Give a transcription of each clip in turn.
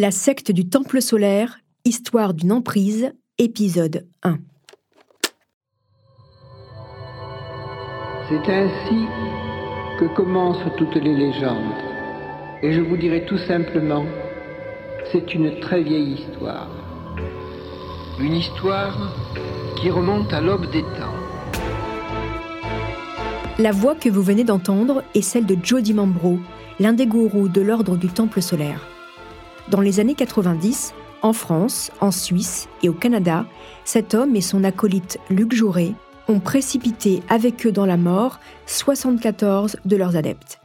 La secte du Temple solaire, histoire d'une emprise, épisode 1. C'est ainsi que commencent toutes les légendes. Et je vous dirai tout simplement, c'est une très vieille histoire. Une histoire qui remonte à l'aube des temps. La voix que vous venez d'entendre est celle de Jody Mambro, l'un des gourous de l'ordre du Temple solaire. Dans les années 90, en France, en Suisse et au Canada, cet homme et son acolyte Luc Jouret ont précipité avec eux dans la mort 74 de leurs adeptes.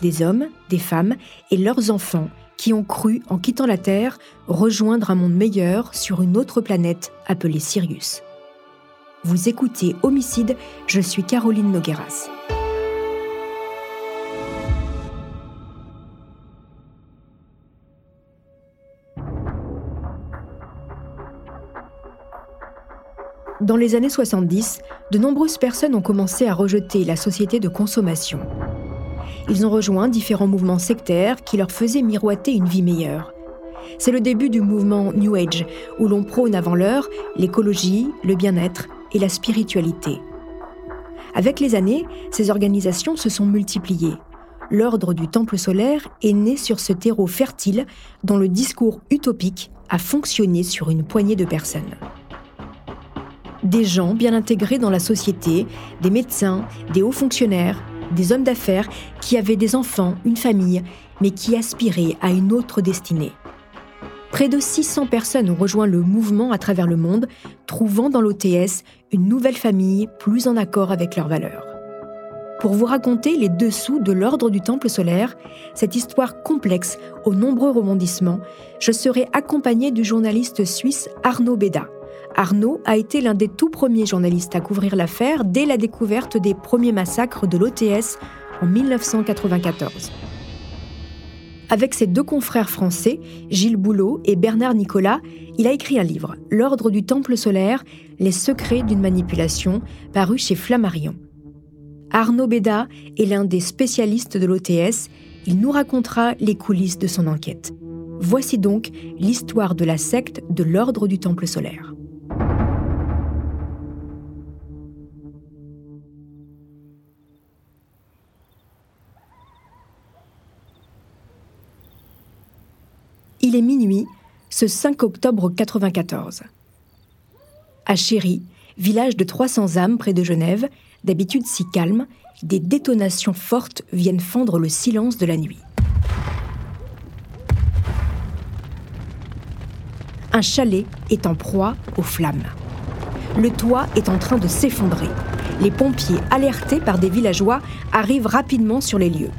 Des hommes, des femmes et leurs enfants qui ont cru, en quittant la Terre, rejoindre un monde meilleur sur une autre planète appelée Sirius. Vous écoutez Homicide, je suis Caroline Nogueras. Dans les années 70, de nombreuses personnes ont commencé à rejeter la société de consommation. Ils ont rejoint différents mouvements sectaires qui leur faisaient miroiter une vie meilleure. C'est le début du mouvement New Age, où l'on prône avant l'heure l'écologie, le bien-être et la spiritualité. Avec les années, ces organisations se sont multipliées. L'ordre du Temple solaire est né sur ce terreau fertile dont le discours utopique a fonctionné sur une poignée de personnes. Des gens bien intégrés dans la société, des médecins, des hauts fonctionnaires, des hommes d'affaires qui avaient des enfants, une famille, mais qui aspiraient à une autre destinée. Près de 600 personnes ont rejoint le mouvement à travers le monde, trouvant dans l'OTS une nouvelle famille plus en accord avec leurs valeurs. Pour vous raconter les dessous de l'ordre du Temple solaire, cette histoire complexe aux nombreux rebondissements, je serai accompagné du journaliste suisse Arnaud Beda. Arnaud a été l'un des tout premiers journalistes à couvrir l'affaire dès la découverte des premiers massacres de l'OTS en 1994. Avec ses deux confrères français, Gilles Boulot et Bernard Nicolas, il a écrit un livre, L'Ordre du Temple solaire, les secrets d'une manipulation, paru chez Flammarion. Arnaud Béda est l'un des spécialistes de l'OTS. Il nous racontera les coulisses de son enquête. Voici donc l'histoire de la secte de l'Ordre du Temple solaire. Il est minuit, ce 5 octobre 94. À Chéry, village de 300 âmes près de Genève, d'habitude si calme, des détonations fortes viennent fendre le silence de la nuit. Un chalet est en proie aux flammes. Le toit est en train de s'effondrer. Les pompiers, alertés par des villageois, arrivent rapidement sur les lieux.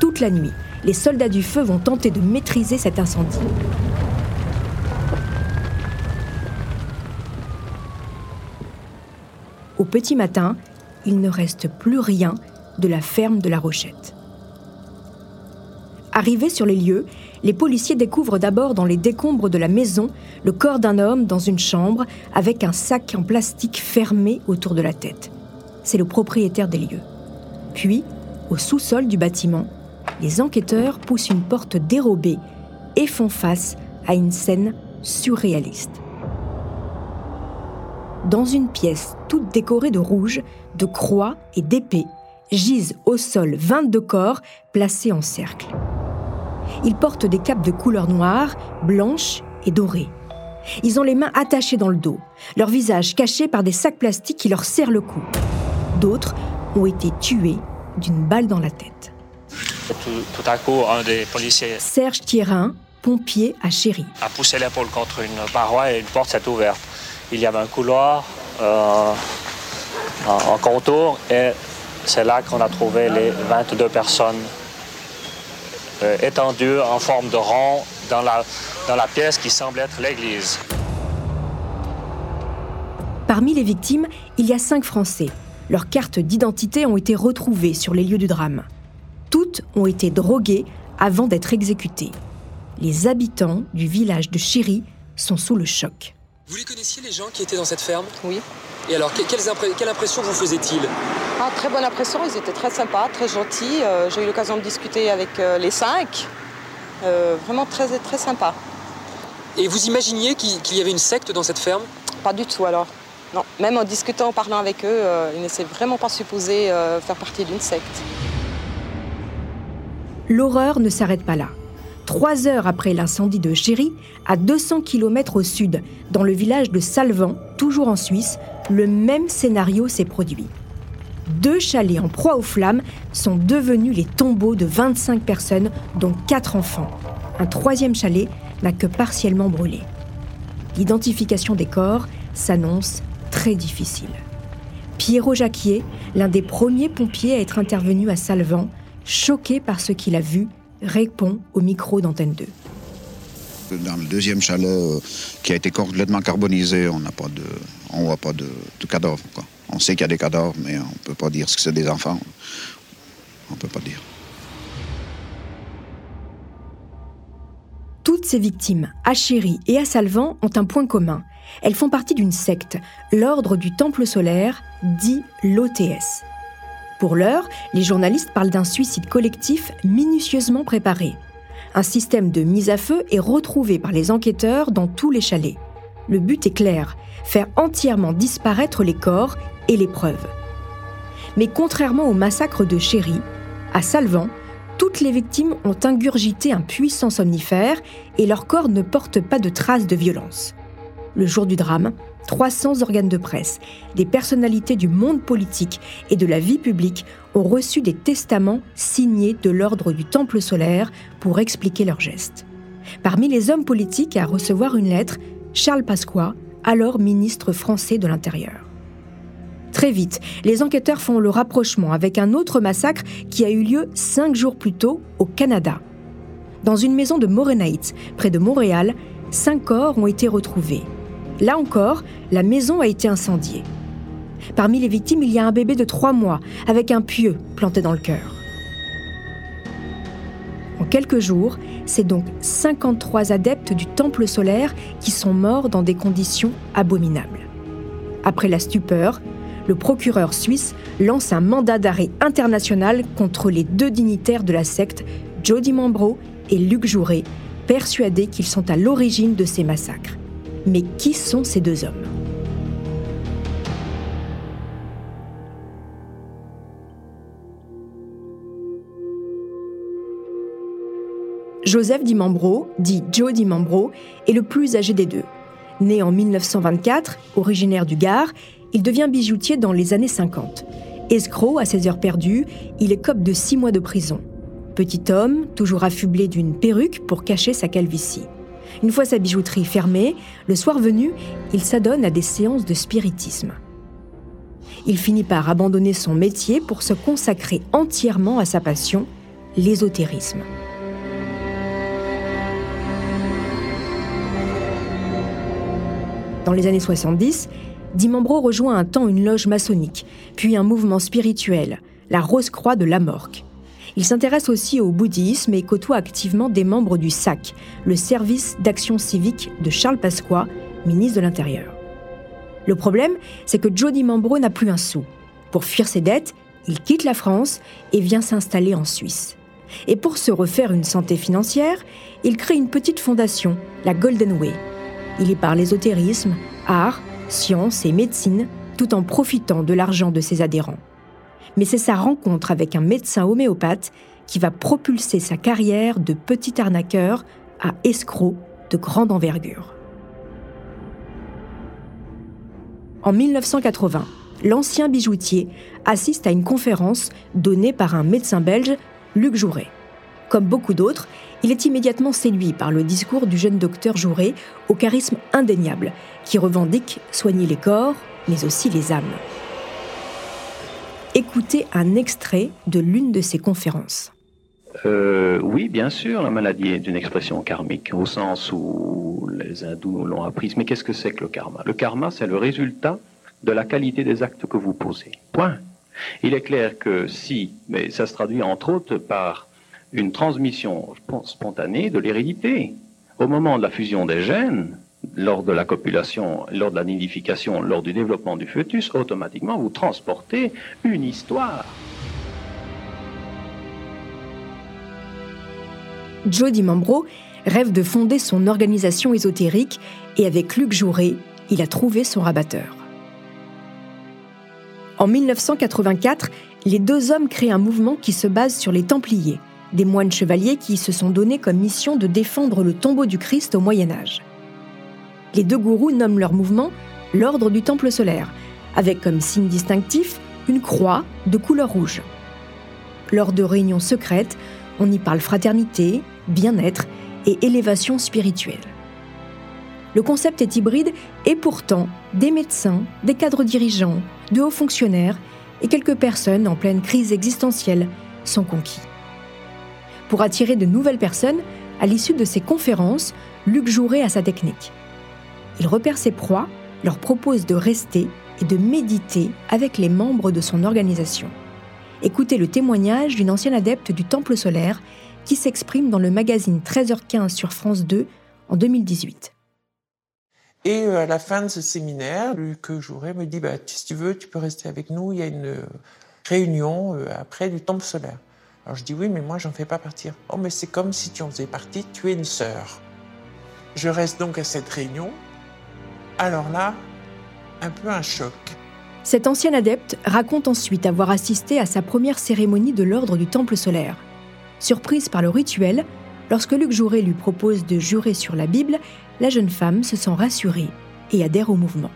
Toute la nuit, les soldats du feu vont tenter de maîtriser cet incendie. Au petit matin, il ne reste plus rien de la ferme de la Rochette. Arrivés sur les lieux, les policiers découvrent d'abord dans les décombres de la maison le corps d'un homme dans une chambre avec un sac en plastique fermé autour de la tête. C'est le propriétaire des lieux. Puis, au sous-sol du bâtiment, les enquêteurs poussent une porte dérobée et font face à une scène surréaliste. Dans une pièce toute décorée de rouge, de croix et d'épées, gisent au sol 22 corps placés en cercle. Ils portent des capes de couleur noire, blanche et dorée. Ils ont les mains attachées dans le dos, leur visage caché par des sacs plastiques qui leur serrent le cou. D'autres ont été tués d'une balle dans la tête. Tout, à coup, un des policiers. Serge Thierin, pompier à Chéry. A poussé l'épaule contre une paroi et une porte s'est ouverte. Il y avait un couloir euh, en, contour et c'est là qu'on a trouvé les 22 personnes euh, étendues en forme de rond dans la, dans la pièce qui semble être l'église. Parmi les victimes, il y a cinq Français. Leurs cartes d'identité ont été retrouvées sur les lieux du drame. Toutes ont été droguées avant d'être exécutées. Les habitants du village de Chéry sont sous le choc. Vous les connaissiez les gens qui étaient dans cette ferme? Oui. Et alors, quelle impression vous faisaient-ils? Ah, Très bonne impression, ils étaient très sympas, très gentils. Euh, j'ai eu l'occasion de discuter avec euh, les cinq. vraiment très, très sympa. Et vous imaginiez qu'il y avait une secte dans cette ferme? Pas du tout alors. Non, même en discutant, en parlant avec eux, ils n'étaient vraiment pas supposés faire partie d'une secte. L'horreur ne s'arrête pas là. Trois heures après l'incendie de Chéry, à 200 km au sud, dans le village de Salvan, toujours en Suisse, le même scénario s'est produit. Deux chalets en proie aux flammes sont devenus les tombeaux de 25 personnes, dont quatre enfants. Un troisième chalet n'a que partiellement brûlé. L'identification des corps s'annonce très difficile. Pierrot Jacquier, l'un des premiers pompiers à être intervenu à Salvan, choqué par ce qu'il a vu répond au micro d'Antenne 2. Dans le deuxième chalet euh, qui a été complètement carbonisé, on n'a pas de, on voit pas de, cadavres. On sait qu'il y a des cadavres, mais on ne peut pas dire ce que c'est des enfants. On ne peut pas dire. Toutes ces victimes, à Chéry et à Salvan, ont un point commun. Elles font partie d'une secte, l'Ordre du Temple solaire, dit l'OTS. Pour l'heure, les journalistes parlent d'un suicide collectif minutieusement préparé. Un système de mise à feu est retrouvé par les enquêteurs dans tous les chalets. Le but est clair, faire entièrement disparaître les corps et les preuves. Mais contrairement au massacre de Chéry, à Salvan, toutes les victimes ont ingurgité un puissant somnifère et leurs corps ne portent pas de traces de violence. Le jour du drame, 300 organes de presse, des personnalités du monde politique et de la vie publique ont reçu des testaments signés de l'ordre du Temple solaire pour expliquer leurs gestes. Parmi les hommes politiques à recevoir une lettre, Charles Pasqua, alors ministre français de l'Intérieur. Très vite, les enquêteurs font le rapprochement avec un autre massacre qui a eu lieu cinq jours plus tôt au Canada. Dans une maison de Morenaït, près de Montréal, cinq corps ont été retrouvés. Là encore, la maison a été incendiée. Parmi les victimes, il y a un bébé de trois mois avec un pieu planté dans le cœur. En quelques jours, c'est donc 53 adeptes du temple solaire qui sont morts dans des conditions abominables. Après la stupeur, le procureur suisse lance un mandat d'arrêt international contre les deux dignitaires de la secte, Jody Mambro et Luc Jouret, persuadés qu'ils sont à l'origine de ces massacres. Mais qui sont ces deux hommes? Joseph Dimambro, dit Joe Dimambro, est le plus âgé des deux. Né en 1924, originaire du Gard, il devient bijoutier dans les années 50. Escroc à ses heures perdues, il écope de six mois de prison. Petit homme, toujours affublé d'une perruque pour cacher sa calvitie. Une fois sa bijouterie fermée, le soir venu, il s'adonne à des séances de spiritisme. Il finit par abandonner son métier pour se consacrer entièrement à sa passion, l'ésotérisme. Dans les années 70, Dimambro rejoint un temps une loge maçonnique, puis un mouvement spirituel, la Rose-Croix de Lamorque. Il s'intéresse aussi au bouddhisme et côtoie activement des membres du SAC, le service d'action civique de Charles Pasqua, ministre de l'Intérieur. Le problème, c'est que Jody Mambro n'a plus un sou. Pour fuir ses dettes, il quitte la France et vient s'installer en Suisse. Et pour se refaire une santé financière, il crée une petite fondation, la Golden Way. Il y parle ésotérisme, art, science et médecine, tout en profitant de l'argent de ses adhérents mais c'est sa rencontre avec un médecin homéopathe qui va propulser sa carrière de petit arnaqueur à escroc de grande envergure. En 1980, l'ancien bijoutier assiste à une conférence donnée par un médecin belge, Luc Jouret. Comme beaucoup d'autres, il est immédiatement séduit par le discours du jeune docteur Jouret au charisme indéniable, qui revendique soigner les corps, mais aussi les âmes. Écoutez un extrait de l'une de ses conférences. Euh, oui, bien sûr, la maladie est une expression karmique, au sens où les hindous l'ont apprise. Mais qu'est-ce que c'est que le karma? Le karma, c'est le résultat de la qualité des actes que vous posez. Point. Il est clair que si, mais ça se traduit entre autres par une transmission spontanée de l'hérédité. Au moment de la fusion des gènes, lors de la copulation, lors de la nidification, lors du développement du fœtus, automatiquement vous transportez une histoire. Jody Mambro rêve de fonder son organisation ésotérique et avec Luc Jouret, il a trouvé son rabatteur. En 1984, les deux hommes créent un mouvement qui se base sur les Templiers, des moines chevaliers qui se sont donnés comme mission de défendre le tombeau du Christ au Moyen Âge. Les deux gourous nomment leur mouvement l'Ordre du Temple solaire, avec comme signe distinctif une croix de couleur rouge. Lors de réunions secrètes, on y parle fraternité, bien-être et élévation spirituelle. Le concept est hybride et pourtant, des médecins, des cadres dirigeants, de hauts fonctionnaires et quelques personnes en pleine crise existentielle sont conquis. Pour attirer de nouvelles personnes, à l'issue de ces conférences, Luc Jouret a sa technique. Il repère ses proies, leur propose de rester et de méditer avec les membres de son organisation. Écoutez le témoignage d'une ancienne adepte du Temple solaire qui s'exprime dans le magazine 13h15 sur France 2 en 2018. Et euh, à la fin de ce séminaire, Luc Jouret me dit bah, Si tu veux, tu peux rester avec nous, il y a une euh, réunion euh, après du Temple solaire. Alors je dis Oui, mais moi, j'en fais pas partir. Oh, mais c'est comme si tu en faisais partie, tu es une sœur. Je reste donc à cette réunion. Alors là, un peu un choc. Cet ancien adepte raconte ensuite avoir assisté à sa première cérémonie de l'ordre du Temple solaire. Surprise par le rituel, lorsque Luc Jouret lui propose de jurer sur la Bible, la jeune femme se sent rassurée et adhère au mouvement.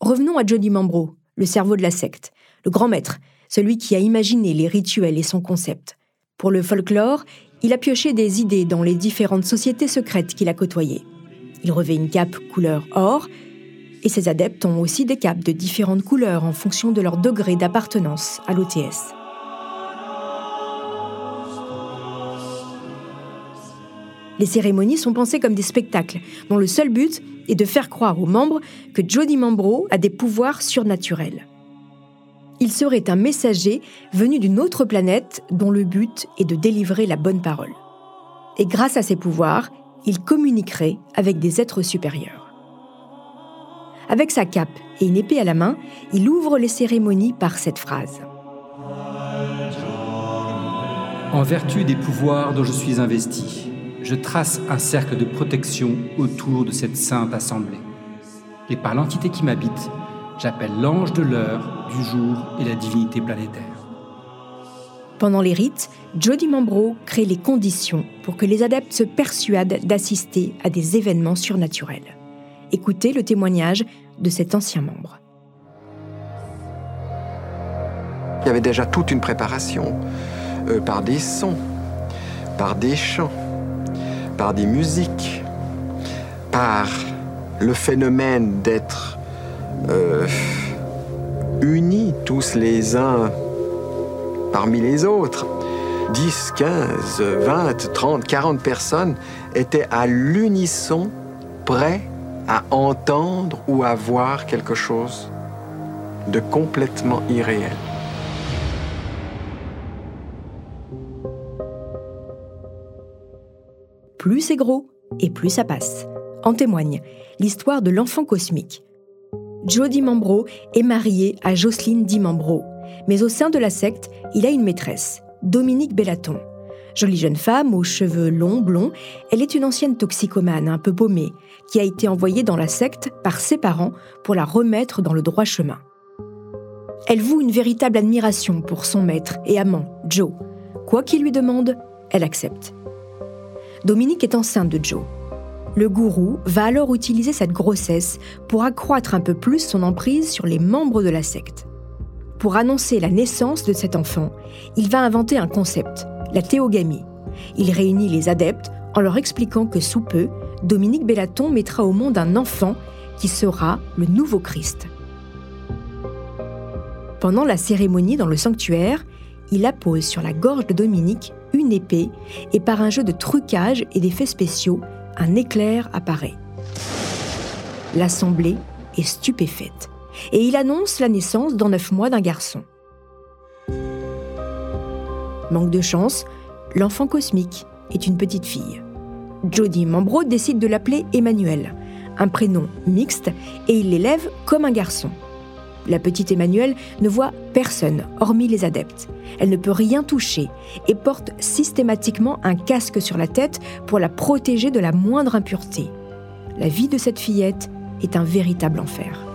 Revenons à Johnny Mambro, le cerveau de la secte, le grand maître, celui qui a imaginé les rituels et son concept. Pour le folklore, il a pioché des idées dans les différentes sociétés secrètes qu'il a côtoyées. Il revêt une cape couleur or, et ses adeptes ont aussi des capes de différentes couleurs en fonction de leur degré d'appartenance à l'OTS. Les cérémonies sont pensées comme des spectacles, dont le seul but est de faire croire aux membres que Jody Mambro a des pouvoirs surnaturels. Il serait un messager venu d'une autre planète dont le but est de délivrer la bonne parole. Et grâce à ses pouvoirs, il communiquerait avec des êtres supérieurs. Avec sa cape et une épée à la main, il ouvre les cérémonies par cette phrase. En vertu des pouvoirs dont je suis investi, je trace un cercle de protection autour de cette sainte assemblée. Et par l'entité qui m'habite, j'appelle l'ange de l'heure, du jour et la divinité planétaire. Pendant les rites, Jody Mambro crée les conditions pour que les adeptes se persuadent d'assister à des événements surnaturels. Écoutez le témoignage de cet ancien membre. Il y avait déjà toute une préparation euh, par des sons, par des chants, par des musiques, par le phénomène d'être euh, unis tous les uns parmi les autres. 10, 15, 20, 30, 40 personnes étaient à l'unisson prêts à entendre ou à voir quelque chose de complètement irréel. Plus c'est gros et plus ça passe. En témoigne l'histoire de l'enfant cosmique. Jody Mambro est marié à Jocelyne Dimambro, mais au sein de la secte, il a une maîtresse, Dominique Bellaton. Jolie jeune femme aux cheveux longs, blonds, elle est une ancienne toxicomane un peu paumée, qui a été envoyée dans la secte par ses parents pour la remettre dans le droit chemin. Elle voue une véritable admiration pour son maître et amant, Joe. Quoi qu'il lui demande, elle accepte. Dominique est enceinte de Joe. Le gourou va alors utiliser cette grossesse pour accroître un peu plus son emprise sur les membres de la secte. Pour annoncer la naissance de cet enfant, il va inventer un concept, la théogamie. Il réunit les adeptes en leur expliquant que sous peu, Dominique Bellaton mettra au monde un enfant qui sera le nouveau Christ. Pendant la cérémonie dans le sanctuaire, il appose sur la gorge de Dominique une épée et par un jeu de trucage et d'effets spéciaux, un éclair apparaît. L'assemblée est stupéfaite et il annonce la naissance dans neuf mois d'un garçon. Manque de chance, l'enfant cosmique est une petite fille. Jody Mambro décide de l'appeler Emmanuel, un prénom mixte, et il l'élève comme un garçon. La petite Emmanuelle ne voit personne, hormis les adeptes. Elle ne peut rien toucher et porte systématiquement un casque sur la tête pour la protéger de la moindre impureté. La vie de cette fillette est un véritable enfer.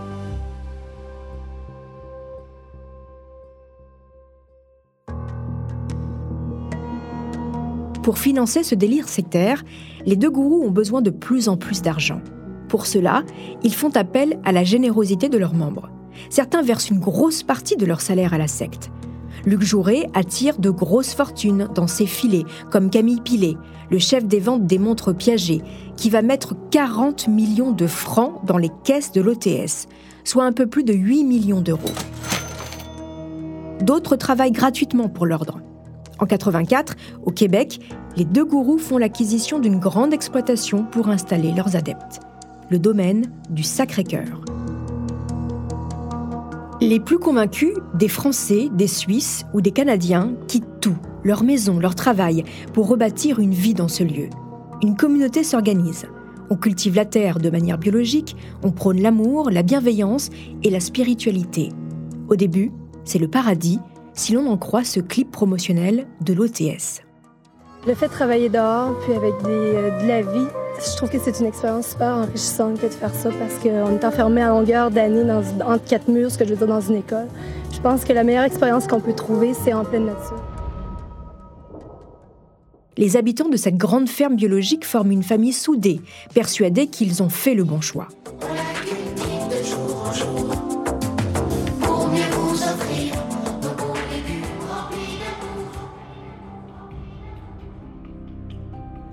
Pour financer ce délire sectaire, les deux gourous ont besoin de plus en plus d'argent. Pour cela, ils font appel à la générosité de leurs membres. Certains versent une grosse partie de leur salaire à la secte. Luc Jouret attire de grosses fortunes dans ses filets, comme Camille Pilet, le chef des ventes des montres Piaget, qui va mettre 40 millions de francs dans les caisses de l'OTS, soit un peu plus de 8 millions d'euros. D'autres travaillent gratuitement pour l'ordre. En 84, au Québec, les deux gourous font l'acquisition d'une grande exploitation pour installer leurs adeptes, le domaine du Sacré-Cœur. Les plus convaincus, des Français, des Suisses ou des Canadiens, quittent tout, leur maison, leur travail, pour rebâtir une vie dans ce lieu. Une communauté s'organise. On cultive la terre de manière biologique, on prône l'amour, la bienveillance et la spiritualité. Au début, c'est le paradis, si l'on en croit ce clip promotionnel de l'OTS. Le fait de travailler dehors, puis avec euh, de la vie, je trouve que c'est une expérience super enrichissante que de faire ça parce qu'on est enfermé à longueur d'année entre quatre murs, ce que je veux dire dans une école. Je pense que la meilleure expérience qu'on peut trouver, c'est en pleine nature. Les habitants de cette grande ferme biologique forment une famille soudée, persuadés qu'ils ont fait le bon choix.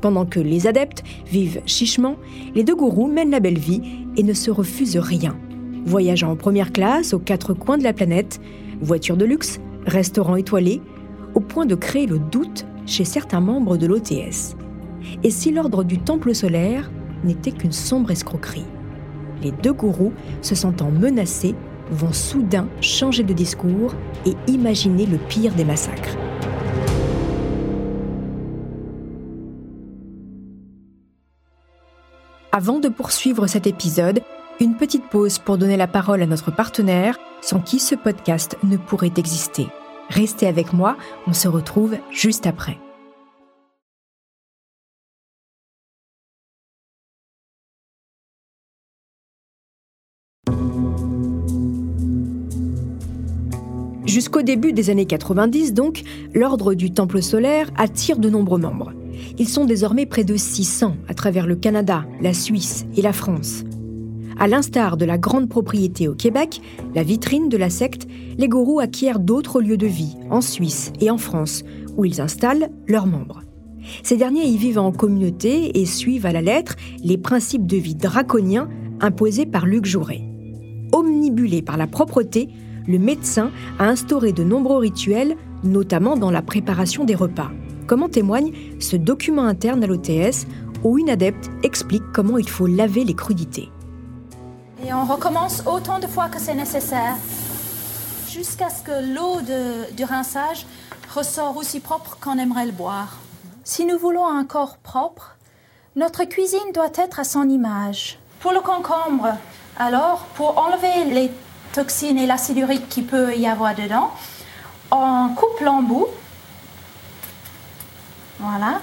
Pendant que les adeptes vivent chichement, les deux gourous mènent la belle vie et ne se refusent rien. Voyageant en première classe aux quatre coins de la planète, voitures de luxe, restaurants étoilés, au point de créer le doute chez certains membres de l'OTS. Et si l'ordre du Temple solaire n'était qu'une sombre escroquerie Les deux gourous, se sentant menacés, vont soudain changer de discours et imaginer le pire des massacres. Avant de poursuivre cet épisode, une petite pause pour donner la parole à notre partenaire, sans qui ce podcast ne pourrait exister. Restez avec moi, on se retrouve juste après. Jusqu'au début des années 90, donc, l'ordre du Temple solaire attire de nombreux membres. Ils sont désormais près de 600 à travers le Canada, la Suisse et la France. À l'instar de la grande propriété au Québec, la vitrine de la secte, les gourous acquièrent d'autres lieux de vie, en Suisse et en France, où ils installent leurs membres. Ces derniers y vivent en communauté et suivent à la lettre les principes de vie draconiens imposés par Luc Jouret. Omnibulé par la propreté, le médecin a instauré de nombreux rituels, notamment dans la préparation des repas comme en témoigne ce document interne à l'OTS où une adepte explique comment il faut laver les crudités. Et on recommence autant de fois que c'est nécessaire, jusqu'à ce que l'eau du rinçage ressort aussi propre qu'on aimerait le boire. Si nous voulons un corps propre, notre cuisine doit être à son image. Pour le concombre, alors, pour enlever les toxines et l'acide urique qui peut y avoir dedans, on coupe l'embout voilà.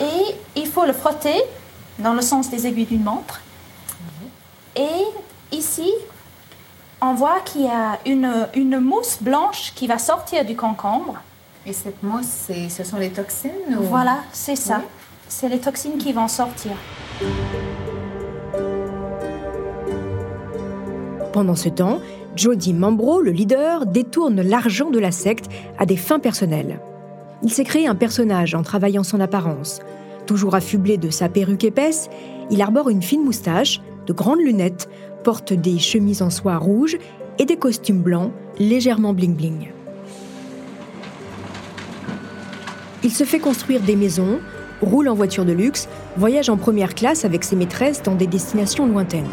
Et il faut le frotter dans le sens des aiguilles d'une montre. Et ici, on voit qu'il y a une, une, mousse blanche qui va sortir du concombre. Et cette mousse, ce sont les toxines Voilà, c'est ça. C'est les toxines qui vont sortir. Pendant ce temps, Jody Mambro, le leader, détourne l'argent de la secte à des fins personnelles. Il s'est créé un personnage en travaillant son apparence. Toujours affublé de sa perruque épaisse, il arbore une fine moustache, de grandes lunettes, porte des chemises en soie rouge et des costumes blancs légèrement bling-bling. Il se fait construire des maisons, roule en voiture de luxe, voyage en première classe avec ses maîtresses dans des destinations lointaines.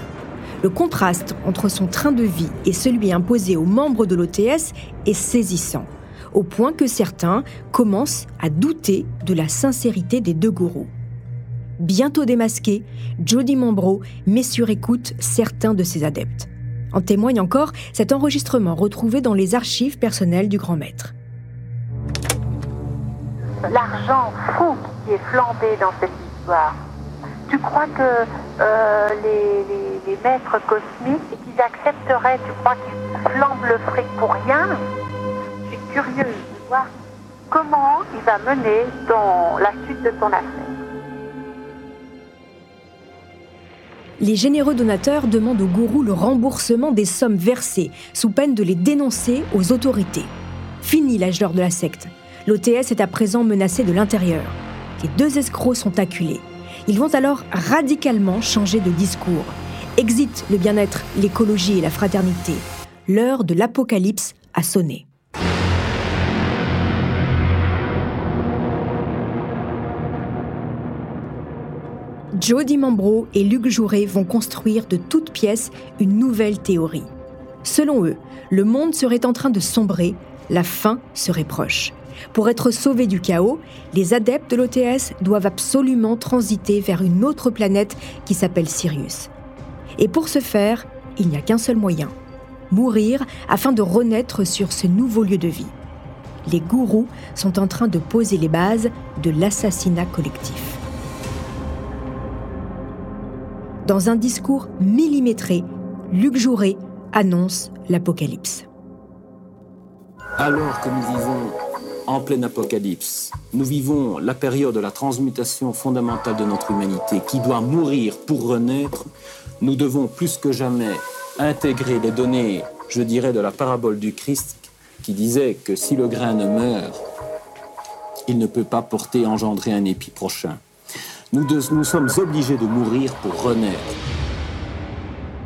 Le contraste entre son train de vie et celui imposé aux membres de l'OTS est saisissant au point que certains commencent à douter de la sincérité des deux gourous. Bientôt démasqué, Jody Mambro met sur écoute certains de ses adeptes. En témoigne encore cet enregistrement retrouvé dans les archives personnelles du grand maître. L'argent fou qui est flambé dans cette histoire. Tu crois que euh, les, maîtres cosmiques, qu'ils accepteraient, tu crois qu'ils flambent le fric pour rien? Curieuse de voir comment il va mener dans la suite de son affaire. les généreux donateurs demandent au gourou le remboursement des sommes versées, sous peine de les dénoncer aux autorités. Fini l'âge d'or de la secte. L'OTS est à présent menacé de l'intérieur. Les deux escrocs sont acculés. Ils vont alors radicalement changer de discours. Exit le bien-être, l'écologie et la fraternité. L'heure de l'apocalypse a sonné. Joe Dimambro et Luc Jouret vont construire de toutes pièces une nouvelle théorie. Selon eux, le monde serait en train de sombrer, la fin serait proche. Pour être sauvés du chaos, les adeptes de l'OTS doivent absolument transiter vers une autre planète qui s'appelle Sirius. Et pour ce faire, il n'y a qu'un seul moyen mourir afin de renaître sur ce nouveau lieu de vie. Les gourous sont en train de poser les bases de l'assassinat collectif. Dans un discours millimétré, Luc Jouret annonce l'apocalypse. Alors que nous vivons en pleine apocalypse, nous vivons la période de la transmutation fondamentale de notre humanité qui doit mourir pour renaître, nous devons plus que jamais intégrer les données, je dirais, de la parabole du Christ qui disait que si le grain ne meurt, il ne peut pas porter, engendrer un épi prochain. Nous, nous sommes obligés de mourir pour renaître.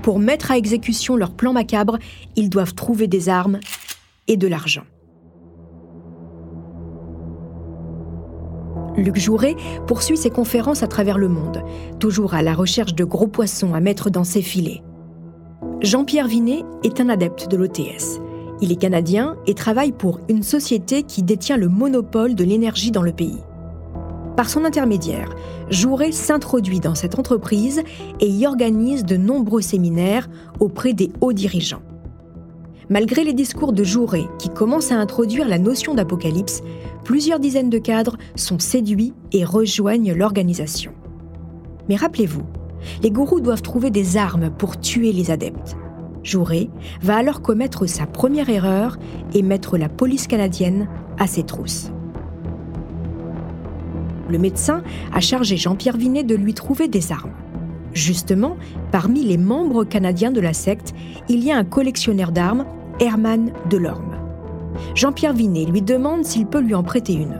Pour mettre à exécution leur plan macabre, ils doivent trouver des armes et de l'argent. Luc Jouret poursuit ses conférences à travers le monde, toujours à la recherche de gros poissons à mettre dans ses filets. Jean-Pierre Vinet est un adepte de l'OTS. Il est canadien et travaille pour une société qui détient le monopole de l'énergie dans le pays. Par son intermédiaire, Jouret s'introduit dans cette entreprise et y organise de nombreux séminaires auprès des hauts dirigeants. Malgré les discours de Jouret qui commencent à introduire la notion d'apocalypse, plusieurs dizaines de cadres sont séduits et rejoignent l'organisation. Mais rappelez-vous, les gourous doivent trouver des armes pour tuer les adeptes. Jouret va alors commettre sa première erreur et mettre la police canadienne à ses trousses. Le médecin a chargé Jean-Pierre Vinet de lui trouver des armes. Justement, parmi les membres canadiens de la secte, il y a un collectionneur d'armes, Herman Delorme. Jean-Pierre Vinet lui demande s'il peut lui en prêter une.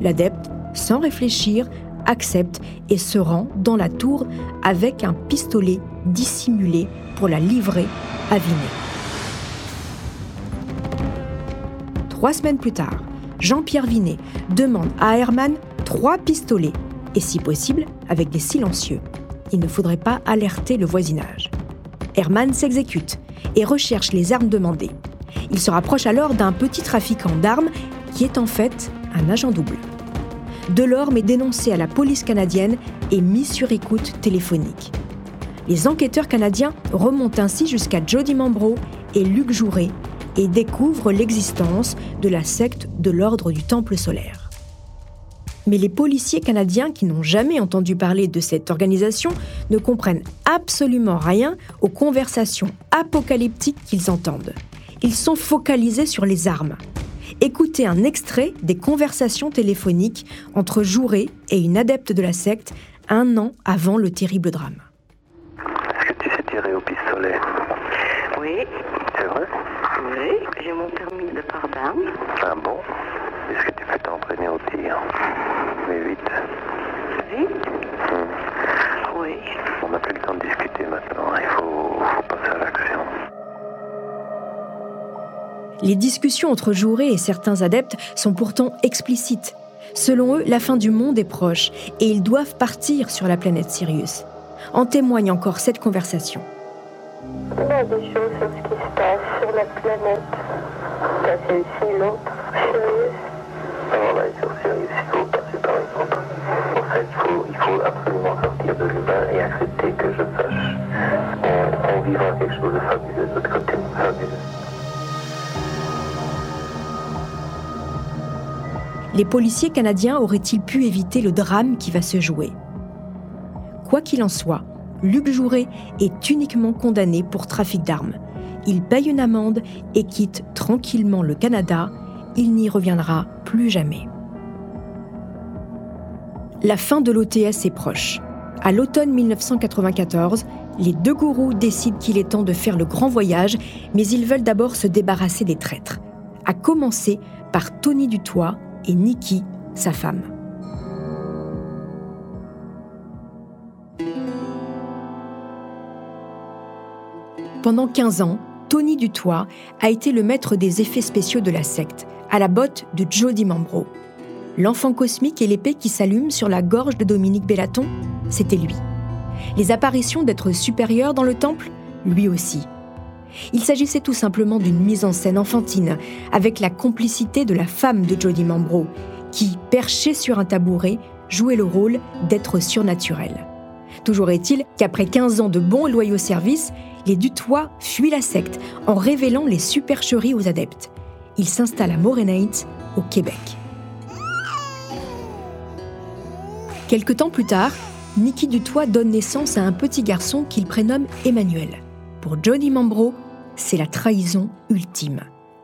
L'adepte, sans réfléchir, accepte et se rend dans la tour avec un pistolet dissimulé pour la livrer à Vinet. Trois semaines plus tard, Jean-Pierre Vinet demande à Herman trois pistolets, et si possible avec des silencieux. Il ne faudrait pas alerter le voisinage. Herman s'exécute et recherche les armes demandées. Il se rapproche alors d'un petit trafiquant d'armes qui est en fait un agent double. Delorme est dénoncé à la police canadienne et mis sur écoute téléphonique. Les enquêteurs canadiens remontent ainsi jusqu'à Jody Mambro et Luc Jouret et découvrent l'existence de la secte de l'ordre du Temple solaire. Mais les policiers canadiens qui n'ont jamais entendu parler de cette organisation ne comprennent absolument rien aux conversations apocalyptiques qu'ils entendent. Ils sont focalisés sur les armes. Écoutez un extrait des conversations téléphoniques entre Jouret et une adepte de la secte un an avant le terrible drame. Est-ce que tu sais tirer au pistolet? Oui. C'est vrai? Oui, j'ai mon permis de part d'armes. Ah bon? Est-ce que tu peux t'entraîner au tir Mais vite. Vite hmm. Oui. On n'a plus le temps de discuter maintenant. Il faut, faut passer à l'action. Les discussions entre Jouret et certains adeptes sont pourtant explicites. Selon eux, la fin du monde est proche et ils doivent partir sur la planète Sirius. En témoigne encore cette conversation. Il y a des choses sur ce qui se passe sur la planète. Ça, c'est ici l'autre. Il faut passer par autre. En fait, il faut, absolument sortir de l'humain et accepter que je sache. On, on vivra quelque chose chose de fabuleux de l'autre côté, fabuleux. Les policiers canadiens auraient-ils pu éviter le drame qui va se jouer? Quoi qu'il en soit, Luc Jouret est uniquement condamné pour trafic d'armes. Il paye une amende et quitte tranquillement le Canada. Il n'y reviendra plus jamais. La fin de l'OTS est proche. À l'automne 1994, les deux gourous décident qu'il est temps de faire le grand voyage, mais ils veulent d'abord se débarrasser des traîtres. À commencer par Tony Dutoit et Nikki, sa femme. Pendant 15 ans, Tony Dutoit a été le maître des effets spéciaux de la secte, à la botte de Jody Mambro. L'enfant cosmique et l'épée qui s'allume sur la gorge de Dominique Bellaton, c'était lui. Les apparitions d'êtres supérieurs dans le temple, lui aussi. Il s'agissait tout simplement d'une mise en scène enfantine, avec la complicité de la femme de Jody Mambro, qui, perchée sur un tabouret, jouait le rôle d'être surnaturel. Toujours est-il qu'après 15 ans de bons et loyaux services, les Dutois fuient la secte en révélant les supercheries aux adeptes. Ils s'installent à Morenite, au Québec. Quelque temps plus tard, Niki Dutoit donne naissance à un petit garçon qu'il prénomme Emmanuel. Pour Johnny Mambro, c'est la trahison ultime.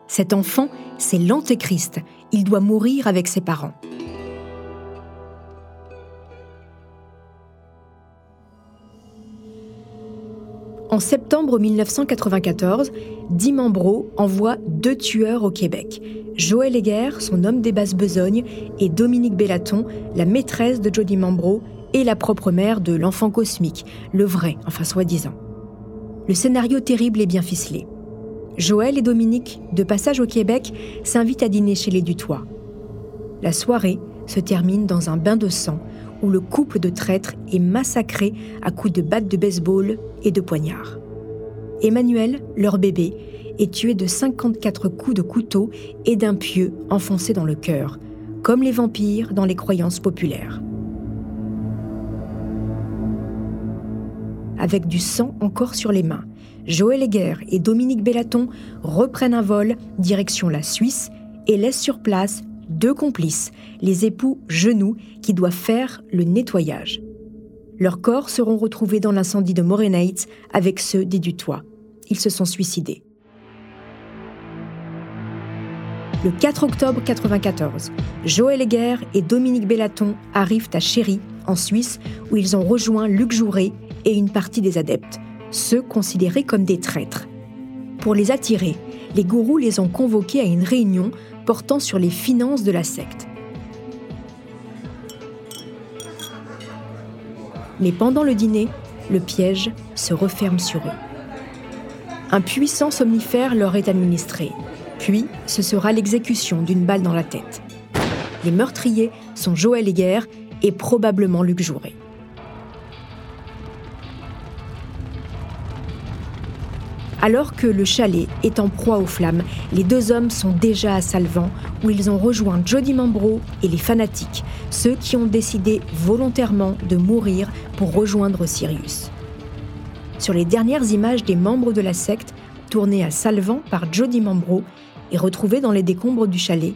Cet enfant, c'est l'antéchrist. Il doit mourir avec ses parents. En septembre 1994, Di Mambro envoie deux tueurs au Québec. Joël Heger, son homme des basses besognes, et Dominique Bellaton, la maîtresse de Jody Mambro et la propre mère de l'enfant cosmique, le vrai, enfin soi-disant. Le scénario terrible est bien ficelé. Joël et Dominique, de passage au Québec, s'invitent à dîner chez les Dutois. La soirée se termine dans un bain de sang où le couple de traîtres est massacré à coups de battes de baseball et de poignards. Emmanuel, leur bébé, est tué de 54 coups de couteau et d'un pieu enfoncé dans le cœur, comme les vampires dans les croyances populaires. Avec du sang encore sur les mains, Joël Heger et Dominique Bellaton reprennent un vol direction la Suisse et laissent sur place deux complices, les époux Genoux, qui doivent faire le nettoyage. Leurs corps seront retrouvés dans l'incendie de Morenates avec ceux des Dutois. Ils se sont suicidés. Le 4 octobre 1994, Joël Heger et Dominique Bellaton arrivent à Chéry, en Suisse, où ils ont rejoint Luc Jouret et une partie des adeptes, ceux considérés comme des traîtres. Pour les attirer, les gourous les ont convoqués à une réunion portant sur les finances de la secte. Mais pendant le dîner, le piège se referme sur eux. Un puissant somnifère leur est administré, puis ce sera l'exécution d'une balle dans la tête. Les meurtriers sont Joël Heger et probablement Luc Jouret. Alors que le chalet est en proie aux flammes, les deux hommes sont déjà à Salvan, où ils ont rejoint Jody Mambro et les fanatiques, ceux qui ont décidé volontairement de mourir pour rejoindre Sirius. Sur les dernières images des membres de la secte, tournées à Salvan par Jody Mambro et retrouvées dans les décombres du chalet,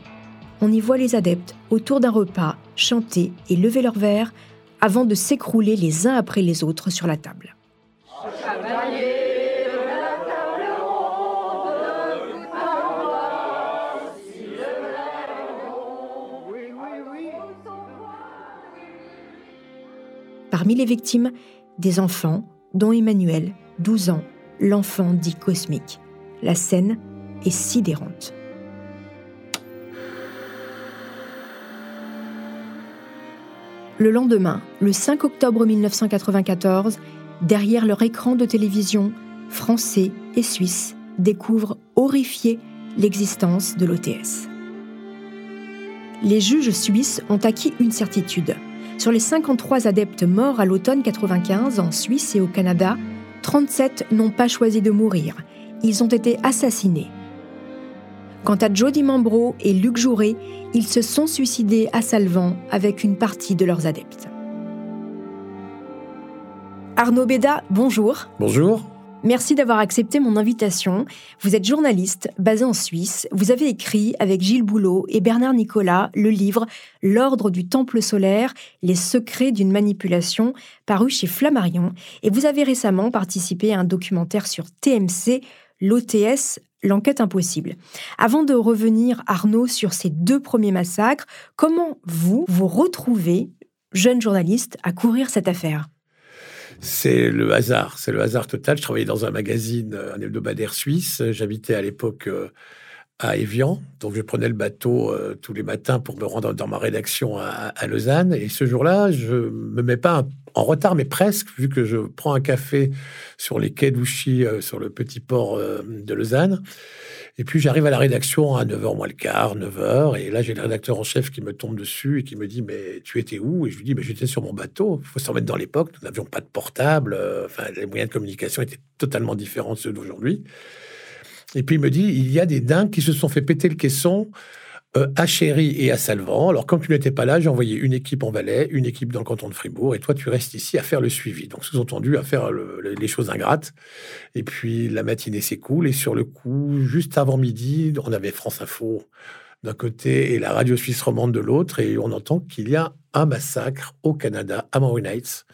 on y voit les adeptes autour d'un repas chanter et lever leurs verres avant de s'écrouler les uns après les autres sur la table. Parmi les victimes, des enfants, dont Emmanuel, 12 ans, l'enfant dit cosmique. La scène est sidérante. Le lendemain, le 5 octobre 1994, derrière leur écran de télévision, Français et Suisses découvrent horrifiés l'existence de l'OTS. Les juges suisses ont acquis une certitude. Sur les 53 adeptes morts à l'automne 95 en Suisse et au Canada, 37 n'ont pas choisi de mourir. Ils ont été assassinés. Quant à Jody Mambro et Luc Jouret, ils se sont suicidés à Salvan avec une partie de leurs adeptes. Arnaud Béda, bonjour. Bonjour. Merci d'avoir accepté mon invitation. Vous êtes journaliste, basé en Suisse. Vous avez écrit avec Gilles Boulot et Bernard Nicolas le livre L'ordre du temple solaire, les secrets d'une manipulation, paru chez Flammarion. Et vous avez récemment participé à un documentaire sur TMC, l'OTS, l'enquête impossible. Avant de revenir, Arnaud, sur ces deux premiers massacres, comment vous vous retrouvez, jeune journaliste, à courir cette affaire? C'est le hasard, c'est le hasard total. Je travaillais dans un magazine, euh, un hebdomadaire suisse. J'habitais à l'époque euh, à Évian, donc je prenais le bateau euh, tous les matins pour me rendre dans ma rédaction à, Lausanne. Et ce jour-là, je me mets pas en retard, mais presque, vu que je prends un café sur les quais d'Ouchy, sur le petit port de Lausanne. Et puis j'arrive à la rédaction à 9h moins le quart, 9h, et là j'ai le rédacteur en chef qui me tombe dessus et qui me dit Mais tu étais où? Et je lui dis Mais j'étais sur mon bateau. Il faut s'en mettre dans l'époque, nous n'avions pas de portable, euh, enfin les moyens de communication étaient totalement différents de ceux d'aujourd'hui. Et puis il me dit Il y a des dingues qui se sont fait péter le caisson euh, à Chéry et à Salvan. Alors, quand tu n'étais pas là, j'ai envoyé une équipe en Valais, une équipe dans le canton de Fribourg, et toi, tu restes ici à faire le suivi. Donc, sous-entendu, à faire les choses ingrates. Et puis, la matinée s'écoule, et sur le coup, juste avant midi, on avait France Info d'un côté et la radio suisse romande de l'autre, et on entend qu'il y a un massacre au Canada, à Maori Heights.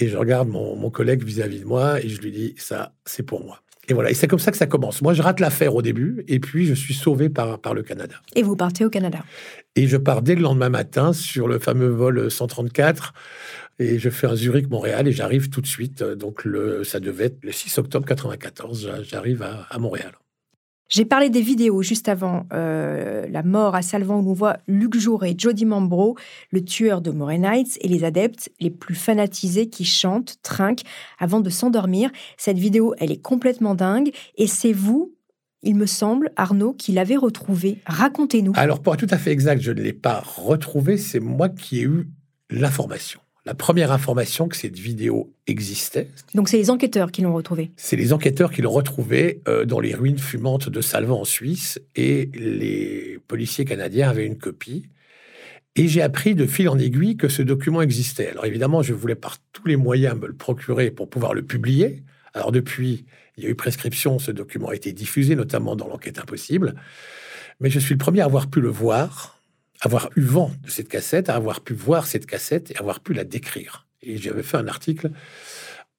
Et je regarde mon, mon collègue vis-à-vis -vis de moi, et je lui dis, ça, c'est pour moi. Et voilà, et c'est comme ça que ça commence. Moi, je rate l'affaire au début, et puis je suis sauvé par, par le Canada. Et vous partez au Canada Et je pars dès le lendemain matin sur le fameux vol 134, et je fais un Zurich-Montréal, et j'arrive tout de suite. Donc, le, ça devait être le 6 octobre 94, j'arrive à, à Montréal. J'ai parlé des vidéos juste avant euh, la mort à Salvan où on voit Luc Jour et Jody Mambro, le tueur de Moray Knights, et les adeptes les plus fanatisés qui chantent, trinquent avant de s'endormir. Cette vidéo, elle est complètement dingue et c'est vous, il me semble, Arnaud, qui l'avez retrouvée. Racontez-nous. Alors, pour être tout à fait exact, je ne l'ai pas retrouvée, c'est moi qui ai eu l'information la première information que cette vidéo existait. Donc c'est les enquêteurs qui l'ont retrouvée. C'est les enquêteurs qui l'ont retrouvée euh, dans les ruines fumantes de Salvan en Suisse et les policiers canadiens avaient une copie. Et j'ai appris de fil en aiguille que ce document existait. Alors évidemment, je voulais par tous les moyens me le procurer pour pouvoir le publier. Alors depuis, il y a eu prescription, ce document a été diffusé, notamment dans l'enquête impossible. Mais je suis le premier à avoir pu le voir avoir eu vent de cette cassette, avoir pu voir cette cassette et avoir pu la décrire. Et j'avais fait un article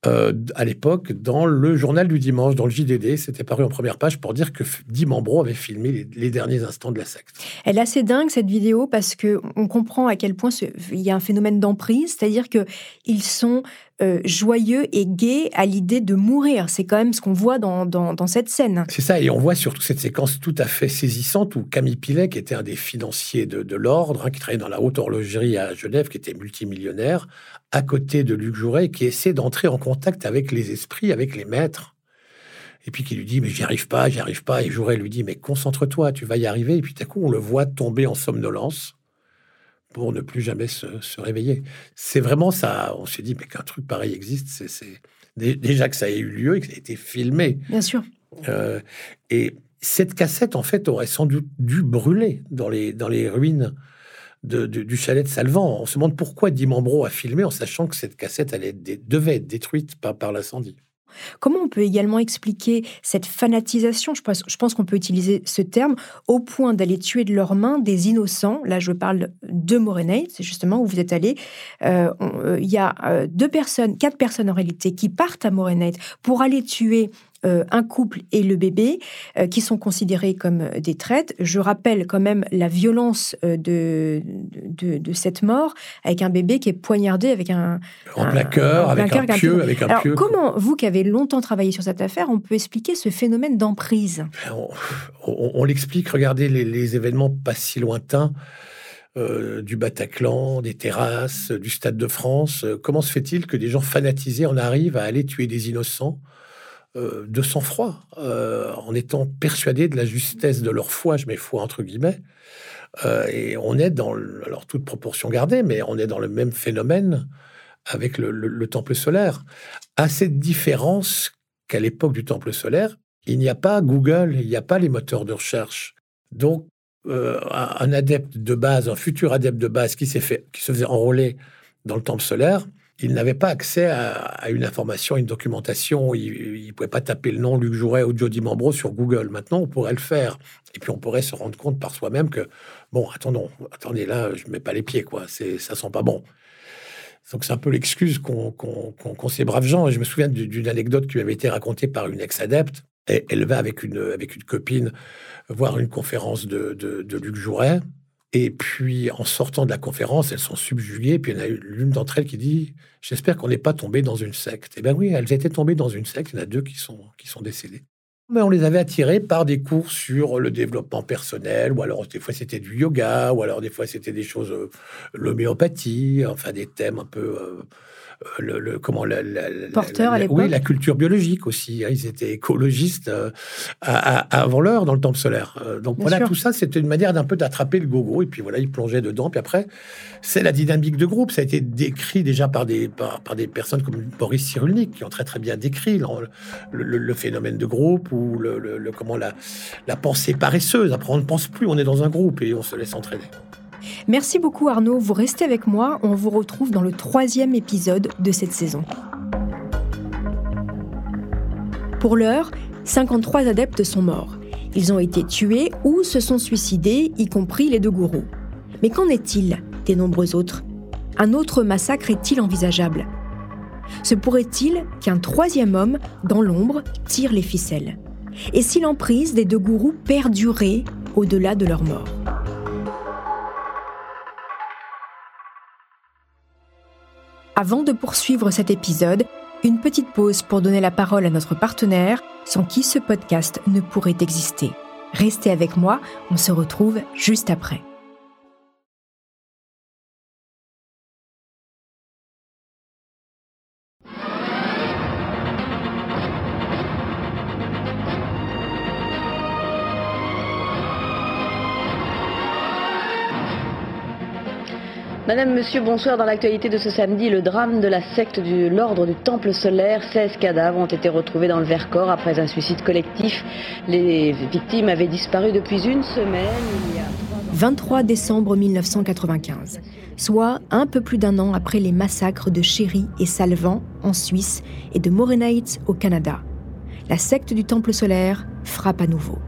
euh, à l'époque dans le journal du dimanche, dans le JDD. C'était paru en première page pour dire que Dimambro avait filmé les, derniers instants de la secte. Elle est assez dingue cette vidéo parce que on comprend à quel point il y a un phénomène d'emprise, c'est-à-dire que ils sont euh, joyeux et gai à l'idée de mourir. C'est quand même ce qu'on voit dans, dans, cette scène. C'est ça, et on voit surtout cette séquence tout à fait saisissante où Camille Pilet, qui était un des financiers de, l'ordre, hein, qui travaillait dans la haute horlogerie à Genève, qui était multimillionnaire, à côté de Luc Jouret, qui essaie d'entrer en contact avec les esprits, avec les maîtres. Et puis qui lui dit, mais j'y arrive pas, j'y arrive pas. Et Jouret lui dit, mais concentre-toi, tu vas y arriver. Et puis tout à coup, on le voit tomber en somnolence pour ne plus jamais se, réveiller. C'est vraiment ça. On s'est dit, mais qu'un truc pareil existe, c'est déjà que ça ait eu lieu et que ça a été filmé. Bien sûr. Euh, et cette cassette, en fait, aurait sans doute dû brûler dans les, dans les ruines du chalet de Salvan. On se demande pourquoi Dimambro a filmé en sachant que cette cassette elle devait être détruite par, par l'incendie. Comment on peut également expliquer cette fanatisation, je pense, je pense qu'on peut utiliser ce terme, au point d'aller tuer de leurs mains des innocents? Là, je parle de Morenay, c'est justement où vous êtes allé. Euh, euh, il y a euh, deux personnes, quatre personnes en réalité, qui partent à Morenay pour aller tuer euh, un couple et le bébé, euh, qui sont considérés comme euh, des traites. Je rappelle quand même la violence de, de, cette mort, avec un bébé qui est poignardé avec un... En cœur, avec, un pieu, avec un Alors, comment, vous qui avez longtemps travaillé sur cette affaire, on peut expliquer ce phénomène d'emprise? On, l'explique, regardez les, événements pas si lointains. du Bataclan, des terrasses, du Stade de France. comment se fait-il que des gens fanatisés en arrivent à aller tuer des innocents? Euh, de sang-froid, euh, en étant persuadés de la justesse de leur foi, je mets foi entre guillemets. Euh, et on est dans, alors toute proportion gardée, mais on est dans le même phénomène avec le, temple solaire. À cette différence qu'à l'époque du temple solaire, il n'y a pas Google, il n'y a pas les moteurs de recherche. Donc, un adepte de base, un futur adepte de base qui s'est fait, qui se faisait enrôler dans le temple solaire, il n'avait pas accès à, une information, à une documentation. Il ne pouvait pas taper le nom Luc Jouret ou Jody Mambro sur Google. Maintenant, on pourrait le faire. Et puis, on pourrait se rendre compte par soi-même que, bon, attendons, attendez, là, je ne mets pas les pieds, quoi. C'est, ça sent pas bon. Donc, c'est un peu l'excuse qu'ont ces braves gens. Et je me souviens d'une anecdote qui m'avait été racontée par une ex-adepte. Elle va avec une, avec une copine voir une conférence de, de, de Luc Jouret. Et puis, en sortant de la conférence, elles sont subjuguées. Puis, il y en a l'une d'entre elles qui dit J'espère qu'on n'est pas tombé dans une secte. Eh bien, oui, elles étaient tombées dans une secte. Il y en a deux qui sont, qui sont décédées. Mais on les avait attirées par des cours sur le développement personnel, ou alors des fois c'était du yoga, ou alors des fois c'était des choses, euh, l'homéopathie, enfin des thèmes un peu. Euh, le, le, comment la, porteur à l'époque. Oui, la culture biologique aussi. Hein. ils étaient écologistes euh, avant l'heure dans le temple solaire. Euh, donc voilà, tout ça, c'était une manière d'un peu d'attraper le gogo. Et puis voilà, ils plongeaient dedans. Puis après, c'est la dynamique de groupe. Ça a été décrit déjà par des par, des personnes comme Boris Cyrulnik qui ont très très bien décrit le, phénomène de groupe ou le, comment la la pensée paresseuse. Après, on ne pense plus, on est dans un groupe et on se laisse entraîner. Merci beaucoup Arnaud, vous restez avec moi, on vous retrouve dans le troisième épisode de cette saison. Pour l'heure, 53 adeptes sont morts. Ils ont été tués ou se sont suicidés, y compris les deux gourous. Mais qu'en est-il des nombreux autres? Un autre massacre est-il envisageable? Se pourrait-il qu'un troisième homme, dans l'ombre, tire les ficelles? Et si l'emprise des deux gourous perdurait au-delà de leur mort? Avant de poursuivre cet épisode, une petite pause pour donner la parole à notre partenaire, sans qui ce podcast ne pourrait exister. Restez avec moi, on se retrouve juste après. Madame, Monsieur, bonsoir. Dans l'actualité de ce samedi, le drame de la secte de l'ordre du Temple solaire. 16 cadavres ont été retrouvés dans le Vercors après un suicide collectif. Les victimes avaient disparu depuis une semaine. Il y a 23 décembre 1995, soit un peu plus d'un an après les massacres de Chéry et Salvan en Suisse et de Morenaitz au Canada. La secte du Temple solaire frappe à nouveau.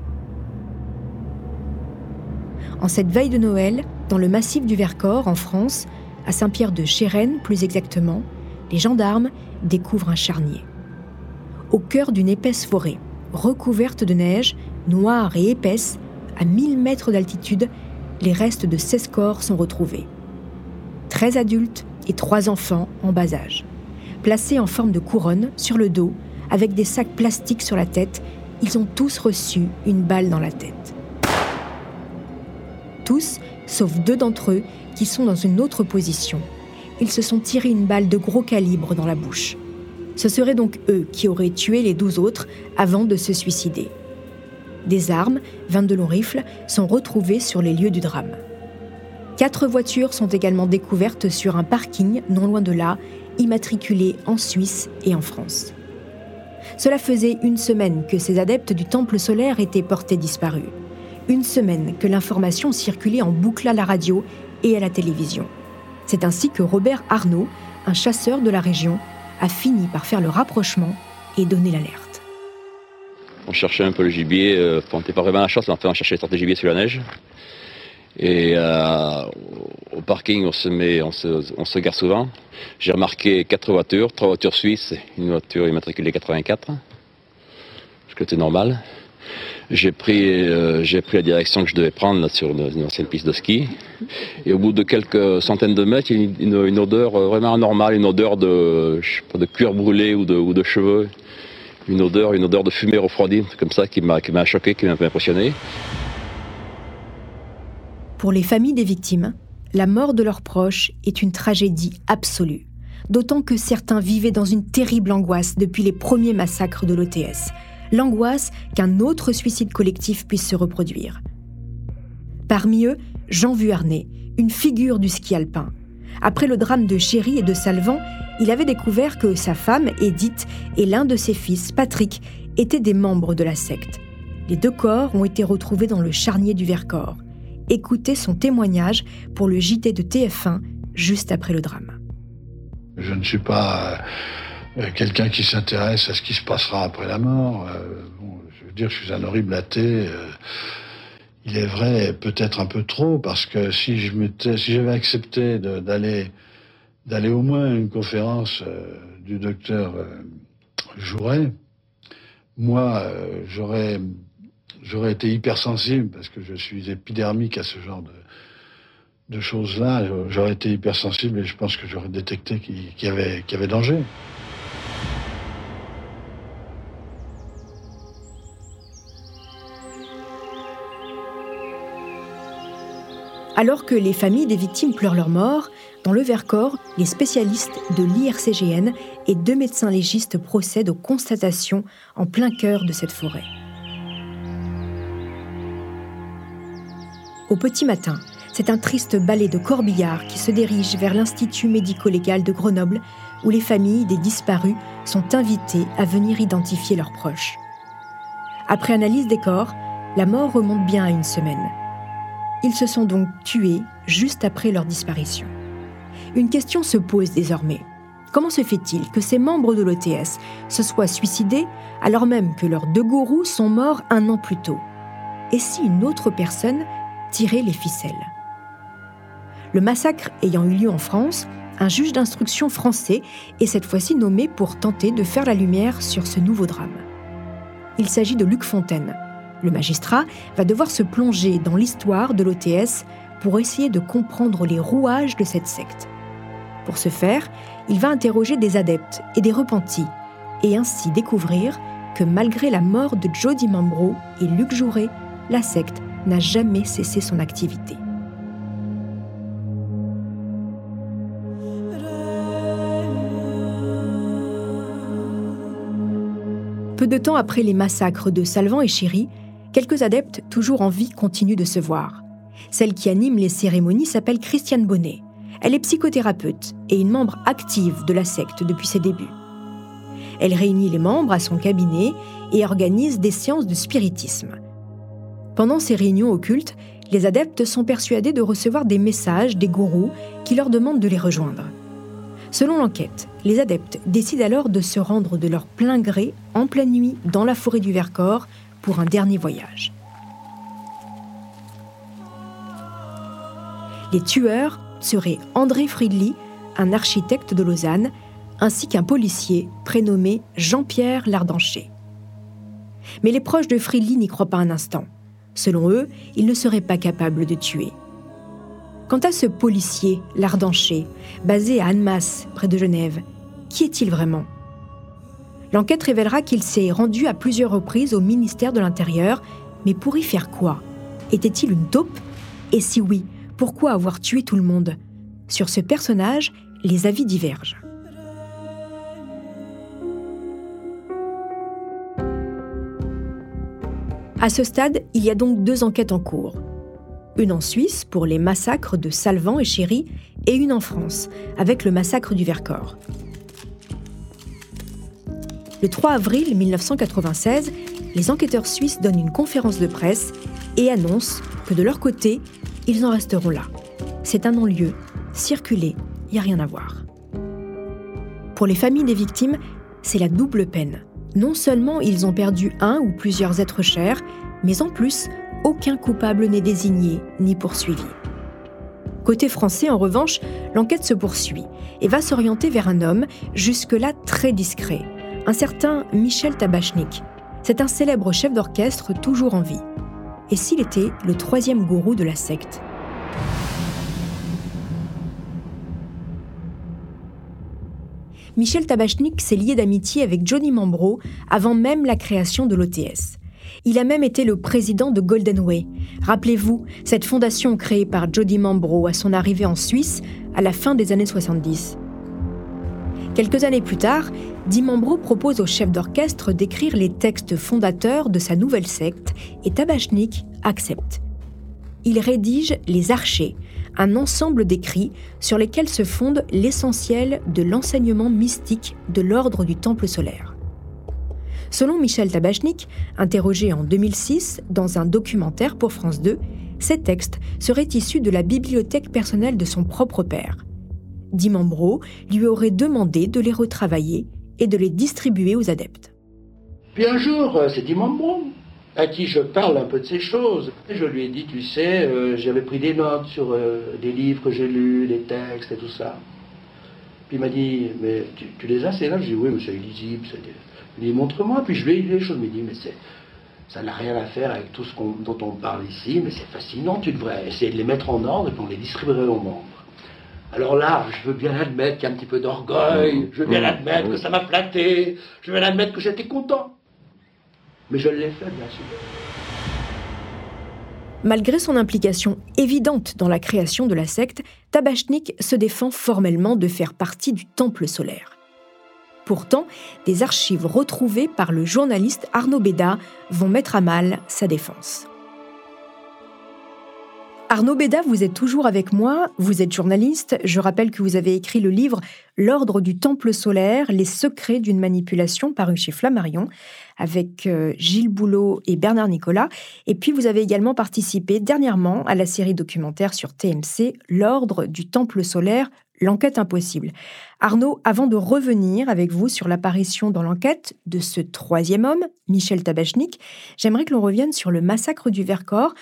En cette veille de Noël, dans le massif du Vercors, en France, à Saint-Pierre de Chérennes plus exactement, les gendarmes découvrent un charnier. Au cœur d'une épaisse forêt, recouverte de neige, noire et épaisse, à 1000 mètres d'altitude, les restes de 16 corps sont retrouvés. 13 adultes et 3 enfants en bas âge. Placés en forme de couronne sur le dos, avec des sacs plastiques sur la tête, ils ont tous reçu une balle dans la tête sauf deux d'entre eux qui sont dans une autre position. Ils se sont tirés une balle de gros calibre dans la bouche. Ce seraient donc eux qui auraient tué les douze autres avant de se suicider. Des armes, 22 longs rifles, sont retrouvées sur les lieux du drame. Quatre voitures sont également découvertes sur un parking non loin de là, immatriculées en Suisse et en France. Cela faisait une semaine que ces adeptes du temple solaire étaient portés disparus une semaine que l'information circulait en boucle à la radio et à la télévision. C'est ainsi que Robert Arnaud, un chasseur de la région, a fini par faire le rapprochement et donner l'alerte. On cherchait un peu le gibier, euh, on n'était pas vraiment à la chasse, on cherchait les gibier sur la neige. Et euh, au parking, on se, met, on se, on se souvent. J'ai remarqué quatre voitures, trois voitures suisses, une voiture immatriculée 84, ce qui était normal. J'ai pris, euh, pris la direction que je devais prendre sur une, ancienne piste de ski. Et au bout de quelques centaines de mètres, il y a une, une, odeur euh, vraiment anormale, une odeur de, de cuir brûlé ou de, ou de cheveux. Une odeur, une odeur de fumée refroidie, comme ça, qui m'a, choqué, qui m'a impressionné. Pour les familles des victimes, la mort de leurs proches est une tragédie absolue. D'autant que certains vivaient dans une terrible angoisse depuis les premiers massacres de l'OTS l'angoisse qu'un autre suicide collectif puisse se reproduire. Parmi eux, Jean Vuarnet, une figure du ski alpin. Après le drame de Chéry et de Salvan, il avait découvert que sa femme, Edith, et l'un de ses fils, Patrick, étaient des membres de la secte. Les deux corps ont été retrouvés dans le charnier du Vercors. Écoutez son témoignage pour le JT de TF1 juste après le drame. Je ne suis pas quelqu'un qui s'intéresse à ce qui se passera après la mort. Euh, je veux dire, je suis un horrible athée. Euh, il est vrai, peut-être un peu trop, parce que si je si j'avais accepté d'aller au moins à une conférence du docteur Jouret, moi, j'aurais j'aurais été hypersensible parce que je suis épidermique à ce genre de, choses-là. J'aurais été hypersensible et je pense que j'aurais détecté qu'il y avait danger. Alors que les familles des victimes pleurent leur mort, dans le Vercors, les spécialistes de l'IRCGN et deux médecins légistes procèdent aux constatations en plein cœur de cette forêt. Au petit matin, c'est un triste ballet de corbillards qui se dirige vers l'Institut médico-légal de Grenoble, où les familles des disparus sont invitées à venir identifier leurs proches. Après analyse des corps, la mort remonte bien à une semaine. Ils se sont donc tués juste après leur disparition. Une question se pose désormais. Comment se fait-il que ces membres de l'OTS se soient suicidés alors même que leurs deux gourous sont morts un an plus tôt? Et si une autre personne tirait les ficelles? Le massacre ayant eu lieu en France, un juge d'instruction français est cette fois-ci nommé pour tenter de faire la lumière sur ce nouveau drame. Il s'agit de Luc Fontaine, le magistrat va devoir se plonger dans l'histoire de l'OTS pour essayer de comprendre les rouages de cette secte. Pour ce faire, il va interroger des adeptes et des repentis, et ainsi découvrir que malgré la mort de Jody Mambro et Luc Jouret, la secte n'a jamais cessé son activité. Peu de temps après les massacres de Salvan et Chéry, Quelques adeptes toujours en vie continuent de se voir. Celle qui anime les cérémonies s'appelle Christiane Bonnet. Elle est psychothérapeute et une membre active de la secte depuis ses débuts. Elle réunit les membres à son cabinet et organise des séances de spiritisme. Pendant ces réunions occultes, les adeptes sont persuadés de recevoir des messages des gourous qui leur demandent de les rejoindre. Selon l'enquête, les adeptes décident alors de se rendre de leur plein gré en pleine nuit dans la forêt du Vercors pour un dernier voyage. Les tueurs seraient André Friedli, un architecte de Lausanne, ainsi qu'un policier prénommé Jean-Pierre Lardancher. Mais les proches de Friedli n'y croient pas un instant. Selon eux, il ne serait pas capable de tuer. Quant à ce policier, Lardancher, basé à Annemasse, près de Genève, qui est-il vraiment? L'enquête révélera qu'il s'est rendu à plusieurs reprises au ministère de l'Intérieur, mais pour y faire quoi? Était-il une taupe? Et si oui, pourquoi avoir tué tout le monde? Sur ce personnage, les avis divergent. À ce stade, il y a donc deux enquêtes en cours. Une en Suisse pour les massacres de Salvan et Chéry et une en France avec le massacre du Vercors. Le 3 avril 1996, les enquêteurs suisses donnent une conférence de presse et annoncent que de leur côté, ils en resteront là. C'est un non-lieu, circuler, il n'y a rien à voir. Pour les familles des victimes, c'est la double peine. Non seulement ils ont perdu un ou plusieurs êtres chers, mais en plus, aucun coupable n'est désigné ni poursuivi. Côté français, en revanche, l'enquête se poursuit et va s'orienter vers un homme jusque-là très discret, un certain Michel Tabachnik. C'est un célèbre chef d'orchestre toujours en vie. Et s'il était le troisième gourou de la secte? Michel Tabachnik s'est lié d'amitié avec Johnny Mambro avant même la création de l'OTS. Il a même été le président de Golden Way. Rappelez-vous, cette fondation créée par Jody Mambro à son arrivée en Suisse à la fin des années 70. Quelques années plus tard, Dimambro propose au chef d'orchestre d'écrire les textes fondateurs de sa nouvelle secte et Tabachnik accepte. Il rédige Les Archers, un ensemble d'écrits sur lesquels se fonde l'essentiel de l'enseignement mystique de l'ordre du Temple solaire. Selon Michel Tabachnik, interrogé en 2006 dans un documentaire pour France 2, ces textes seraient issus de la bibliothèque personnelle de son propre père. Dimambro lui aurait demandé de les retravailler et de les distribuer aux adeptes. Puis un jour, euh, c'est Dimambro à qui je parle un peu de ces choses. Je lui ai dit, tu sais, euh, j'avais pris des notes sur euh, des livres que j'ai lus, des textes et tout ça. Puis il m'a dit, mais tu, les as ces là Je dis, oui, mais c'est illisible. Il dit, montre-moi. Puis je lui ai dit les choses. Il me dit, mais c'est, ça n'a rien à faire avec tout ce dont on parle ici, mais c'est fascinant. Tu devrais essayer de les mettre en ordre et puis on les distribuerait aux membres. Alors là, je veux bien admettre qu'il y a un petit peu d'orgueil, je veux bien admettre que ça m'a flatté, je veux bien admettre que j'étais content. Mais je l'ai fait, bien sûr. Malgré son implication évidente dans la création de la secte, Tabachnik se défend formellement de faire partie du Temple solaire. Pourtant, des archives retrouvées par le journaliste Arnaud Béda vont mettre à mal sa défense. Arnaud Béda, vous êtes toujours avec moi, vous êtes journaliste, je rappelle que vous avez écrit le livre L'ordre du temple solaire, les secrets d'une manipulation paru chez Flammarion avec euh, Gilles Boulot et Bernard Nicolas, et puis vous avez également participé dernièrement à la série documentaire sur TMC L'ordre du temple solaire, l'enquête impossible. Arnaud, avant de revenir avec vous sur l'apparition dans l'enquête de ce troisième homme, Michel Tabachnik, j'aimerais que l'on revienne sur le massacre du Vercors.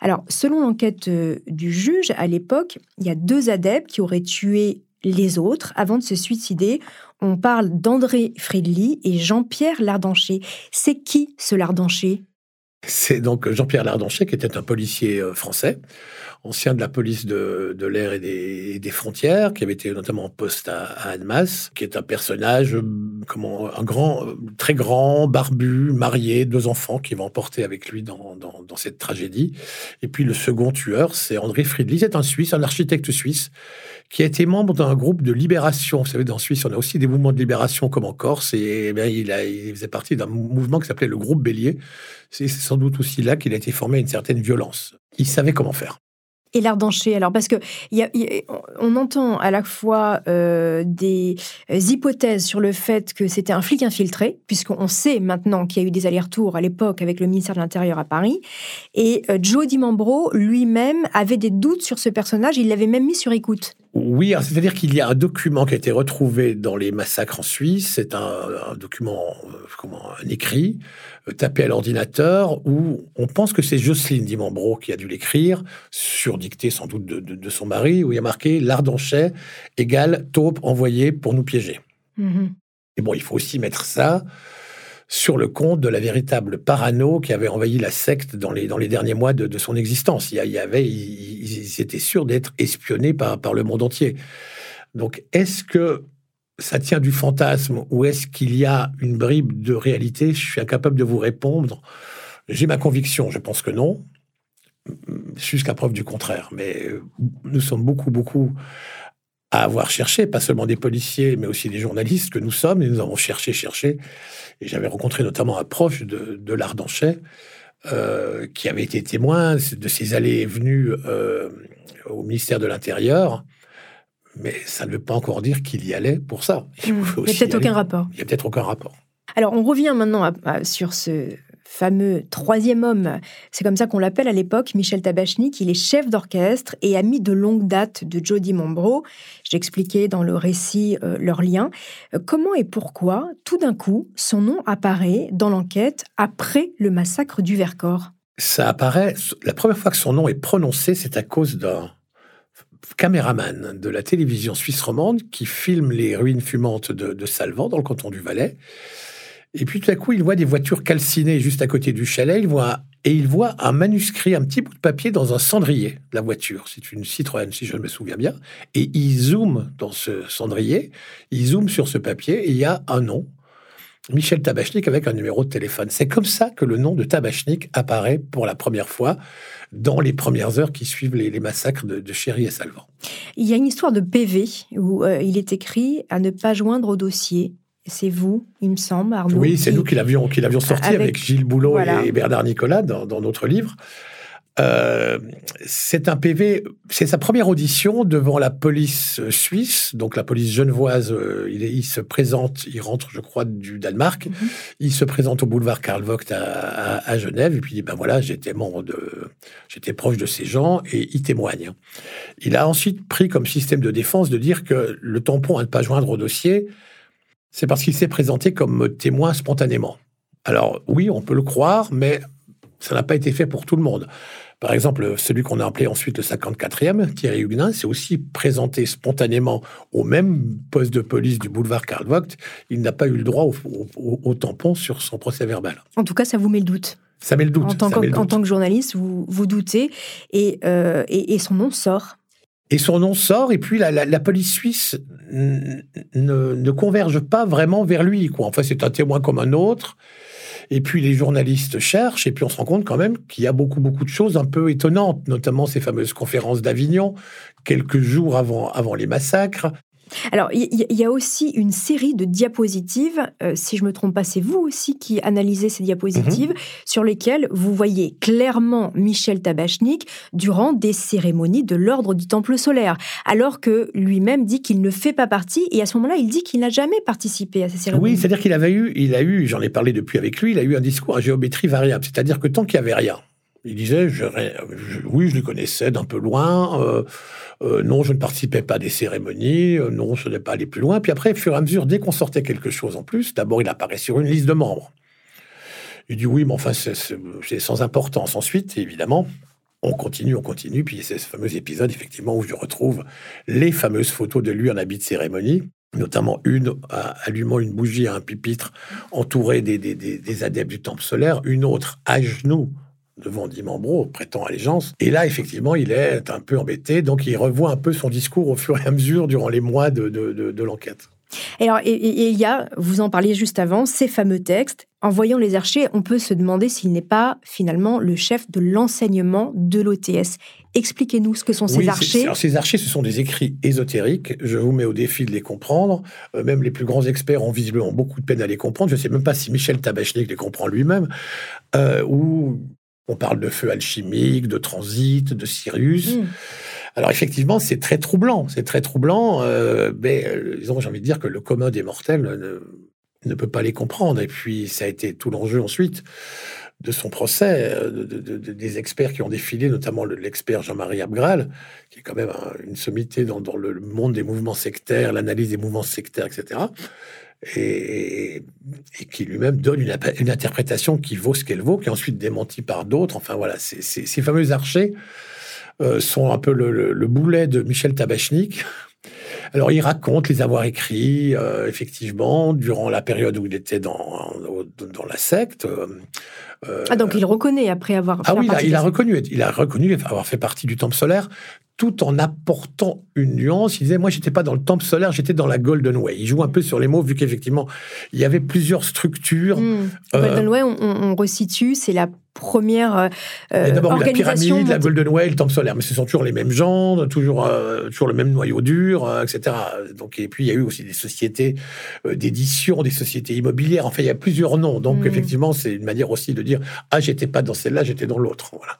Alors, selon l'enquête euh, du juge, à l'époque, il y a deux adeptes qui auraient tué les autres avant de se suicider. On parle d'André Friedli et Jean-Pierre Lardancher. C'est qui ce Lardancher? C'est donc Jean-Pierre Lardancher qui était un policier euh, français ancien de la police de, l'air et des, frontières, qui avait été notamment en poste à, Annemasse, qui est un personnage, euh, un grand, euh, très grand, barbu, marié, deux enfants, qui va emporter avec lui dans, cette tragédie. Et puis le second tueur, c'est André Friedli, c'est un Suisse, un architecte suisse, qui a été membre d'un groupe de libération. Vous savez, dans Suisse, on a aussi des mouvements de libération comme en Corse, et, eh il, a, il faisait partie d'un mouvement qui s'appelait le groupe Bélier. C'est sans doute aussi là qu'il a été formé à une certaine violence. Il savait comment faire et l'Ardancher Alors, parce que on entend à la fois euh, des euh, hypothèses sur le fait que c'était un flic infiltré, puisqu'on sait maintenant qu'il y a eu des allers-retours à l'époque avec le ministère de l'Intérieur à Paris. Et euh, Joe Dimambro lui-même avait des doutes sur ce personnage, il l'avait même mis sur écoute. Oui, c'est-à-dire qu'il y a un document qui a été retrouvé dans les massacres en Suisse. C'est un, document, comment, un écrit, tapé à l'ordinateur, où on pense que c'est Jocelyne Dimambro qui a dû l'écrire, sur dictée sans doute de, son mari, où il y a marqué L'ardanchet égale taupe envoyée pour nous piéger. Mm-hmm. Et bon, il faut aussi mettre ça sur le compte de la véritable parano qui avait envahi la secte dans les, dans les derniers mois de, son existence. Il y avait, ils, étaient sûrs d'être espionnés par, par le monde entier. Donc, est-ce que ça tient du fantasme ou est-ce qu'il y a une bribe de réalité? Je suis incapable de vous répondre. J'ai ma conviction, je pense que non, jusqu'à preuve du contraire. Mais nous sommes beaucoup, beaucoup à avoir cherché, pas seulement des policiers, mais aussi des journalistes que nous sommes, et nous avons cherché, cherché. Et j'avais rencontré notamment un proche de, de l'Ardanchet, euh, qui avait été témoin de ces allées et venues euh, au ministère de l'Intérieur. Mais ça ne veut pas encore dire qu'il y allait pour ça. Il n'y a peut-être aucun rapport. Il n'y a peut-être aucun rapport. Alors, on revient maintenant sur ce fameux troisième homme, c'est comme ça qu'on l'appelle à l'époque, Michel Tabachnik, il est chef d'orchestre et ami de longue date de Jody Mombro. J'expliquais dans le récit euh, leur lien. Euh, comment et pourquoi, tout d'un coup, son nom apparaît dans l'enquête après le massacre du Vercors? Ça apparaît, la première fois que son nom est prononcé, c'est à cause d'un caméraman de la télévision suisse romande qui filme les ruines fumantes de, de Salvan dans le canton du Valais et puis tout à coup, il voit des voitures calcinées juste à côté du chalet. Il voit, et il voit un manuscrit, un petit bout de papier dans un cendrier la voiture. C'est une Citroën, si je me souviens bien. Et il zoome dans ce cendrier, il zoome sur ce papier et il y a un nom. Michel Tabachnik avec un numéro de téléphone. C'est comme ça que le nom de Tabachnik apparaît pour la première fois dans les premières heures qui suivent les, massacres de, Chéri et Salvan. Il y a une histoire de PV où euh, il est écrit à ne pas joindre au dossier c'est vous, il me semble, Arnaud. Oui, c'est nous qui l'avions, sorti avec, Gilles Boulot et Bernard Nicolas dans, notre livre. Euh, c'est un PV, c'est sa première audition devant la police suisse, donc la police genevoise. euh, il, est- il se présente, il rentre, je crois, du Danemark. Il se présente au boulevard Karl Vogt à, à- à Genève et puis il dit ben voilà, j'étais de, j'étais proche de ces gens et il témoigne. Il a ensuite pris comme système de défense de dire que le tampon à ne pas joindre au dossier, c'est parce qu'il s'est présenté comme témoin spontanément. Alors oui, on peut le croire, mais ça n'a pas été fait pour tout le monde. Par exemple, celui qu'on a appelé ensuite le 54e, Thierry Huguenin, s'est aussi présenté spontanément au même poste de police du boulevard Karl Vogt. Il n'a pas eu le droit au, au- au tampon sur son procès verbal. En tout cas, ça vous met le doute. Ça met le doute. En tant, que, en tant journaliste, vous, vous doutez et, euh, et, et son nom sort. Et son nom sort, et puis la, police suisse ne converge pas vraiment vers lui. Quoi. Enfin, c'est un témoin comme un autre. Et puis les journalistes cherchent, et puis on se rend compte quand même qu'il y a beaucoup, beaucoup de choses un peu étonnantes, notamment ces fameuses conférences d'Avignon, quelques jours avant, avant les massacres. Alors, il y, a aussi une série de diapositives, euh, si je me trompe pas, c'est vous aussi qui analysez ces diapositives, Mhm. sur lesquelles vous voyez clairement Michel Tabachnik durant des cérémonies de l'ordre du Temple solaire, alors que lui-même dit qu'il ne fait pas partie, et à ce moment-là, il dit qu'il n'a jamais participé à ces cérémonies. Oui, c'est-à-dire qu'il avait eu, il a eu, j'en ai parlé depuis avec lui, il a eu un discours à géométrie variable. C'est-à-dire que tant qu'il n'y avait rien, il disait, oui, je les connaissais d'un peu loin, euh, euh, non, je ne participais pas à des cérémonies, euh, non, je n'ai pas allé plus loin. Puis après, au fur et à mesure, dès qu'on sortait quelque chose en plus, d'abord, il apparaît sur une liste de membres. Il dit, oui, mais enfin, c'est- sans importance. Ensuite, évidemment, on continue, on continue, puis c'est ce fameux épisode, effectivement, où je retrouve les fameuses photos de lui en habit de cérémonie, notamment une allumant une bougie à un pupitre entouré des adeptes du temple solaire, une autre à genoux devant Dimambro, prêtant allégeance. Et là, effectivement, il est un peu embêté, donc il revoit un peu son discours au fur et à mesure durant les mois de, de- de- de l'enquête. Et alors, et- il y a, vous en parliez juste avant, ces fameux textes. En voyant les archers, on peut se demander s'il n'est pas finalement le chef de l'enseignement de l'OTS. Expliquez-nous ce que sont ces Oui, archers. alors, ces archers, ce sont des écrits ésotériques. Je vous mets au défi de les comprendre. Euh, même les plus grands experts ont visiblement beaucoup de peine à les comprendre. Je ne sais même pas si Michel Tabachnik les comprend lui-même. Euh, où on parle de feu alchimique, de transit, de Sirius. Mm. Alors effectivement, c'est très troublant. C'est très troublant. euh, mais euh, j'ai envie de dire que le commun des mortels ne, ne peut pas les comprendre. Et puis, ça a été tout l'enjeu ensuite de son procès, euh, de- de- de- des experts qui ont défilé, notamment le- l'expert Jean-Marie Abgral, qui est quand même un- une sommité dans, dans le monde des mouvements sectaires, l'analyse des mouvements sectaires, etc. Et, qui lui-même donne une, interprétation qui vaut ce qu'elle vaut, qui est ensuite démentie par d'autres. Enfin voilà, ces fameux archers euh, sont un peu le, le- le boulet de Michel Tabachnik. Alors, il raconte les avoir écrits, euh, effectivement, durant la période où il était dans, dans la secte. euh, euh, Ah, donc il reconnaît après avoir. ah fait oui, il a, il reconnu, il a reconnu avoir fait partie du temple solaire, tout en apportant une nuance. Il disait, moi, j'étais pas dans le temple solaire, j'étais dans la Golden Way. Il joue un peu sur les mots, vu qu'effectivement, il y avait plusieurs structures. Hmm. Euh, Golden Way, on, resitue, c'est la première euh, d'abord la pyramide, la Golden Way, le temple solaire, mais ce sont toujours les mêmes gens, toujours, euh, toujours le même noyau dur, etc. Donc, et puis, il y a eu aussi des sociétés d'édition, des sociétés immobilières. Enfin, il y a plusieurs noms. Donc, Mm. effectivement, c'est une manière aussi de dire Ah, j'étais pas dans celle-là, j'étais dans l'autre. Voilà.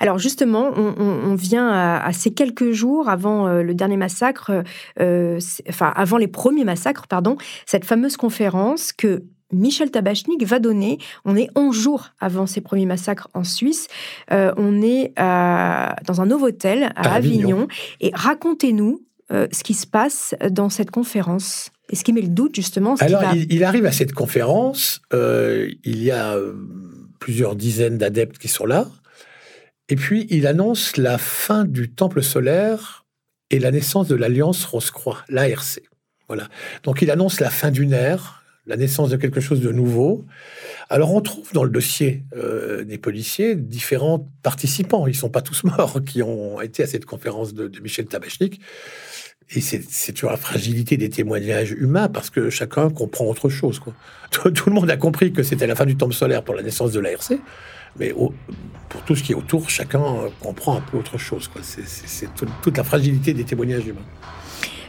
Alors justement, on, on- on vient à, à ces quelques jours avant euh, le dernier massacre, euh, enfin avant les premiers massacres, pardon, cette fameuse conférence que Michel Tabachnik va donner. On est 11 jours avant ces premiers massacres en Suisse. Euh, on est à- dans un Novotel à, À Avignon. Avignon. Et racontez-nous euh, ce qui se passe dans cette conférence. Et ce qui met le doute justement, Alors, va- il, il arrive à cette conférence. euh, il y a plusieurs dizaines d'adeptes qui sont là. Et puis, il annonce la fin du temple solaire et la naissance de l'Alliance Rose-Croix, l'ARC. Voilà. Donc, il annonce la fin d'une ère, la naissance de quelque chose de nouveau. Alors, on trouve dans le dossier euh, des policiers différents participants. Ils ne sont pas tous morts qui ont été à cette conférence de, de Michel Tabachnik. Et c'est toujours la fragilité des témoignages humains parce que chacun comprend autre chose. Tout, le monde a compris que c'était la fin du temple solaire pour la naissance de l'ARC, mais pour tout ce qui est autour, chacun comprend un peu autre chose. C'est- C'est c'est tout- toute la fragilité des témoignages humains.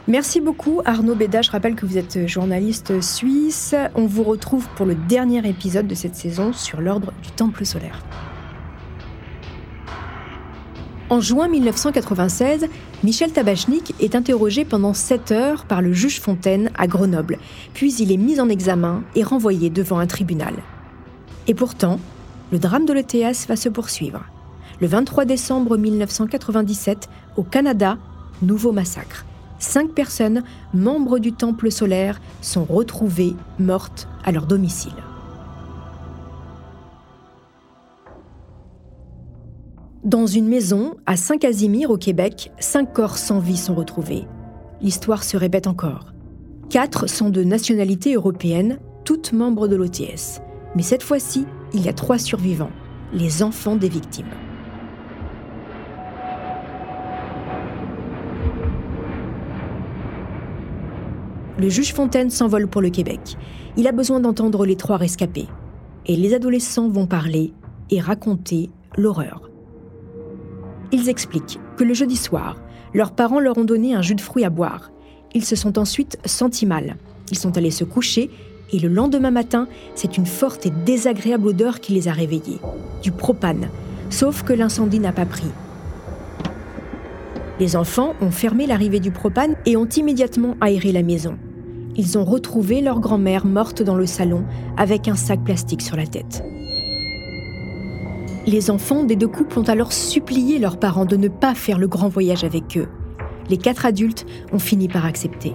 Merci beaucoup Arnaud Béda. Je rappelle que vous êtes journaliste suisse. On vous retrouve pour le dernier épisode de cette saison sur l'ordre du Temple solaire. En juin 1996, Michel Tabachnik est interrogé pendant 7 heures par le juge Fontaine à Grenoble, puis il est mis en examen et renvoyé devant un tribunal. Et pourtant, le drame de l'ETS va se poursuivre. Le 23 décembre 1997, au Canada, nouveau massacre. Cinq personnes, membres du Temple solaire, sont retrouvées mortes à leur domicile. Dans une maison à Saint-Casimir au Québec, cinq corps sans vie sont retrouvés. L'histoire se répète encore. Quatre sont de nationalité européenne, toutes membres de l'OTS. Mais cette fois-ci, il y a trois survivants, les enfants des victimes. Le juge Fontaine s'envole pour le Québec. Il a besoin d'entendre les trois rescapés. Et les adolescents vont parler et raconter l'horreur. Ils expliquent que le jeudi soir, leurs parents leur ont donné un jus de fruits à boire. Ils se sont ensuite sentis mal. Ils sont allés se coucher et le lendemain matin, c'est une forte et désagréable odeur qui les a réveillés. Du propane. Sauf que l'incendie n'a pas pris. Les enfants ont fermé l'arrivée du propane et ont immédiatement aéré la maison. Ils ont retrouvé leur grand-mère morte dans le salon avec un sac plastique sur la tête. Les enfants des deux couples ont alors supplié leurs parents de ne pas faire le grand voyage avec eux. Les quatre adultes ont fini par accepter.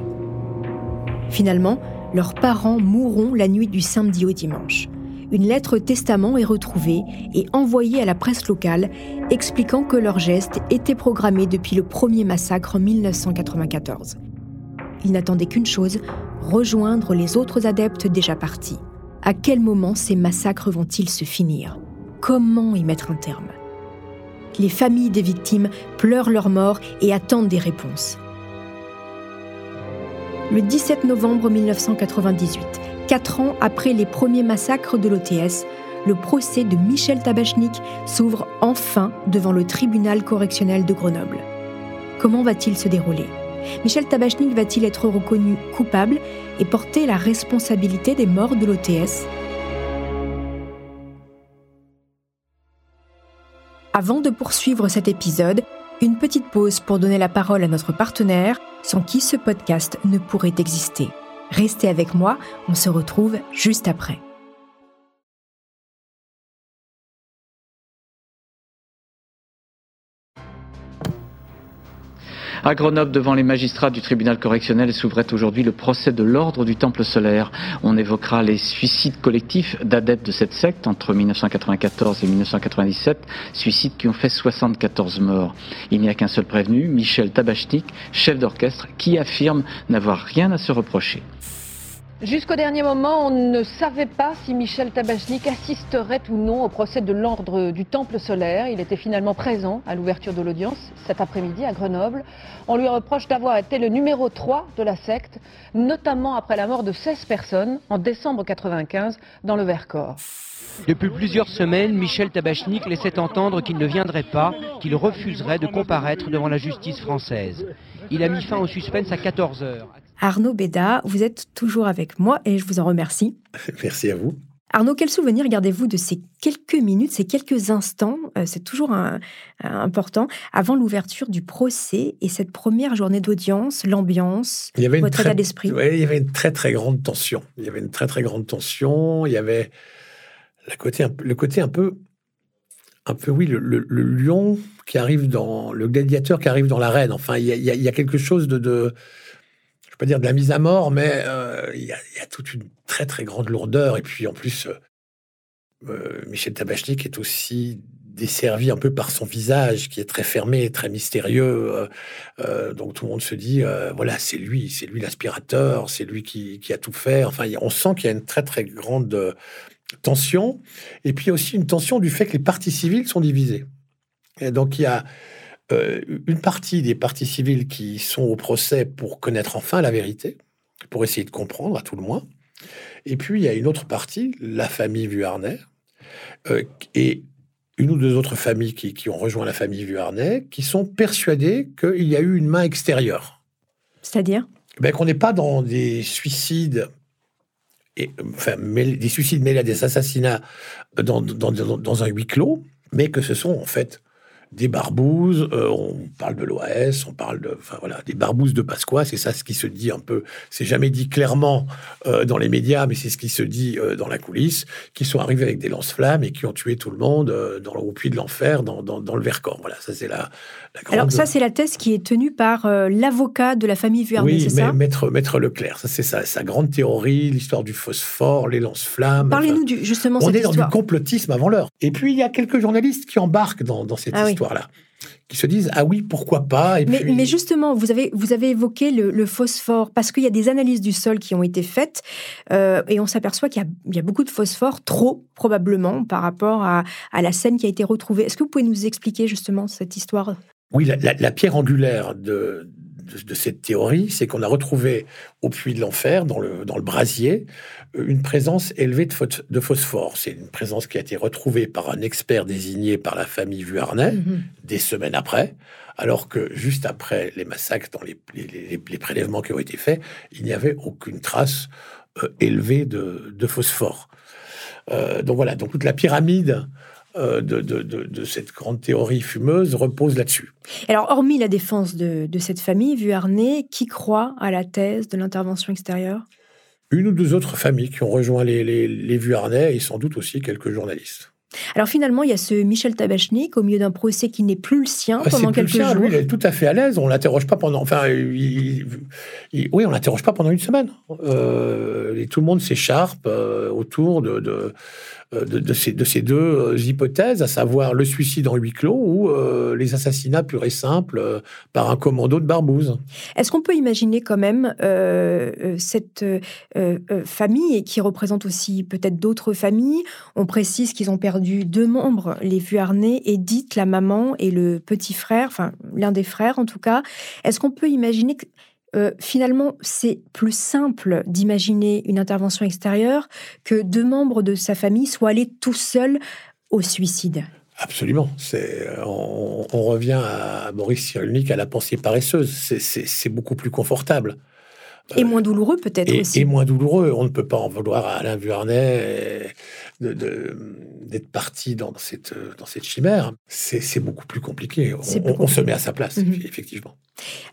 Finalement, leurs parents mourront la nuit du samedi au dimanche. Une lettre testament est retrouvée et envoyée à la presse locale expliquant que leur geste était programmé depuis le premier massacre en 1994. Ils n'attendaient qu'une chose, rejoindre les autres adeptes déjà partis. À quel moment ces massacres vont-ils se finir? Comment y mettre un terme Les familles des victimes pleurent leur mort et attendent des réponses. Le 17 novembre 1998, quatre ans après les premiers massacres de l'OTS, le procès de Michel Tabachnik s'ouvre enfin devant le tribunal correctionnel de Grenoble. Comment va-t-il se dérouler? Michel Tabachnik va-t-il être reconnu coupable et porter la responsabilité des morts de l'OTS Avant de poursuivre cet épisode, une petite pause pour donner la parole à notre partenaire, sans qui ce podcast ne pourrait exister. Restez avec moi, on se retrouve juste après. À Grenoble, devant les magistrats du tribunal correctionnel, s'ouvrait aujourd'hui le procès de l'ordre du Temple solaire. On évoquera les suicides collectifs d'adeptes de cette secte entre 1994 et 1997, suicides qui ont fait 74 morts. Il n'y a qu'un seul prévenu, Michel Tabachnik, chef d'orchestre, qui affirme n'avoir rien à se reprocher. Jusqu'au dernier moment, on ne savait pas si Michel Tabachnik assisterait ou non au procès de l'ordre du Temple solaire. Il était finalement présent à l'ouverture de l'audience cet après-midi à Grenoble. On lui reproche d'avoir été le numéro 3 de la secte, notamment après la mort de 16 personnes en décembre 1995 dans le Vercors. Depuis plusieurs semaines, Michel Tabachnik laissait entendre qu'il ne viendrait pas, qu'il refuserait de comparaître devant la justice française. Il a mis fin au suspense à 14 heures. Arnaud Béda, vous êtes toujours avec moi et je vous en remercie. Merci à vous. Arnaud, quel souvenir gardez-vous de ces quelques minutes, ces quelques instants, euh, c'est toujours important, avant l'ouverture du procès et cette première journée d'audience, l'ambiance, votre état d'esprit? Il y avait une très très grande tension. Il y avait une très très grande tension. Il y avait le côté, le côté un peu, un peu oui, le, lion qui arrive dans, le gladiateur qui arrive dans l'arène. Enfin, il y, a, quelque chose de, dire de la mise à mort, mais euh, il, y a, toute une très très grande lourdeur. Et puis en plus, euh, euh, Michel Tabachnik est aussi desservi un peu par son visage qui est très fermé, très mystérieux. donc tout le monde se dit, voilà, c'est lui, c'est lui l'aspirateur, c'est lui qui, qui, a tout fait. Enfin, on sent qu'il y a une très très grande tension. Et puis aussi une tension du fait que les parties civiles sont divisées. Et donc il y a euh, une partie des parties civiles qui sont au procès pour connaître enfin la vérité, pour essayer de comprendre à tout le moins. Et puis il y a une autre partie, la famille Vuarnet, euh, et une ou deux autres familles qui, qui ont rejoint la famille Vuarnet, qui sont persuadées qu'il y a eu une main extérieure. C'est-à-dire? Ben, Qu'on n'est pas dans des suicides et, enfin, des suicides mêlés à des assassinats dans, dans, dans, un huis clos, mais que ce sont en fait des barbouzes, euh, on parle de l'OAS, on parle de, enfin voilà, des barbouzes de Pasqua, c'est ça ce qui se dit un peu, c'est jamais dit clairement euh, dans les médias, mais c'est ce qui se dit euh, dans la coulisse, qui sont arrivés avec des lance-flammes et qui ont tué tout le monde dans le, puits de l'enfer, dans, dans, le Vercors. Voilà, ça c'est la grande... Alors ça c'est la thèse qui est tenue par l'avocat de la famille Vuarnet, c'est ça maître, maître Leclerc, ça c'est sa, sa grande théorie, l'histoire du phosphore, les lance-flammes. Parlez-nous justement On est dans du complotisme avant l'heure. Et puis il y a quelques journalistes qui embarquent dans, dans cette Ah oui. histoire là qui se disent ah oui pourquoi pas et mais, puis mais justement, vous avez, vous avez évoqué le, le phosphore, parce qu'il y a des analyses du sol qui ont été faites, euh, et on s'aperçoit qu'il y, y a beaucoup de phosphore, trop probablement, par rapport à, à la scène qui a été retrouvée. Est-ce que vous pouvez nous expliquer justement cette histoire? Oui la, la- la pierre angulaire de, de, de cette théorie c'est qu'on a retrouvé au puits de l'enfer dans le, dans le brasier euh, une présence élevée de, phos- de phosphore c'est une présence qui a été retrouvée par un expert désigné par la famille Vuarnet des semaines après, alors que juste après les massacres, dans les, les- les- les prélèvements qui ont été faits, il n'y avait aucune trace euh, élevée de, de phosphore. Euh, donc voilà, donc toute la pyramide de, de- de- de cette grande théorie fumeuse repose là-dessus. Alors, hormis la défense de, cette famille, Vuarnet, qui croit à la thèse de l'intervention extérieure? Une ou deux autres familles qui ont rejoint les, les, les Vuarnet et sans doute aussi quelques journalistes. Alors finalement, il y a ce Michel Tabachnik au milieu d'un procès qui n'est plus le sien Ah, pendant quelques jours. lui, il est tout à fait à l'aise. On l'interroge pas pendant. Enfin, il- il- oui, on l'interroge pas pendant une semaine. Euh, et tout le monde s'écharpe euh, autour de, de, euh, de, de ces, de ces deux euh, hypothèses, à savoir le suicide en huis clos ou euh, les assassinats purs et simples euh, par un commando de barbouze. Est-ce qu'on peut imaginer quand même euh, euh, cette euh, euh, famille et qui représente aussi peut-être d'autres familles? On précise qu'ils ont perdu deux membres, les Vuarnet, Edith, la maman, et le petit frère, enfin l'un des frères en tout cas. Est-ce qu'on peut imaginer que euh, finalement, c'est plus simple d'imaginer une intervention extérieure que deux membres de sa famille soient allés tout seuls au suicide. Absolument. C'est, euh, on, on revient à Maurice Cyrulnik, à la pensée paresseuse. C'est- beaucoup plus confortable. Et moins douloureux peut-être aussi. et moins douloureux. On ne peut pas en vouloir à Alain Vuarnet d'être parti dans cette, dans cette chimère. C'est beaucoup plus compliqué. On, plus se met à sa place, Mhm. effectivement.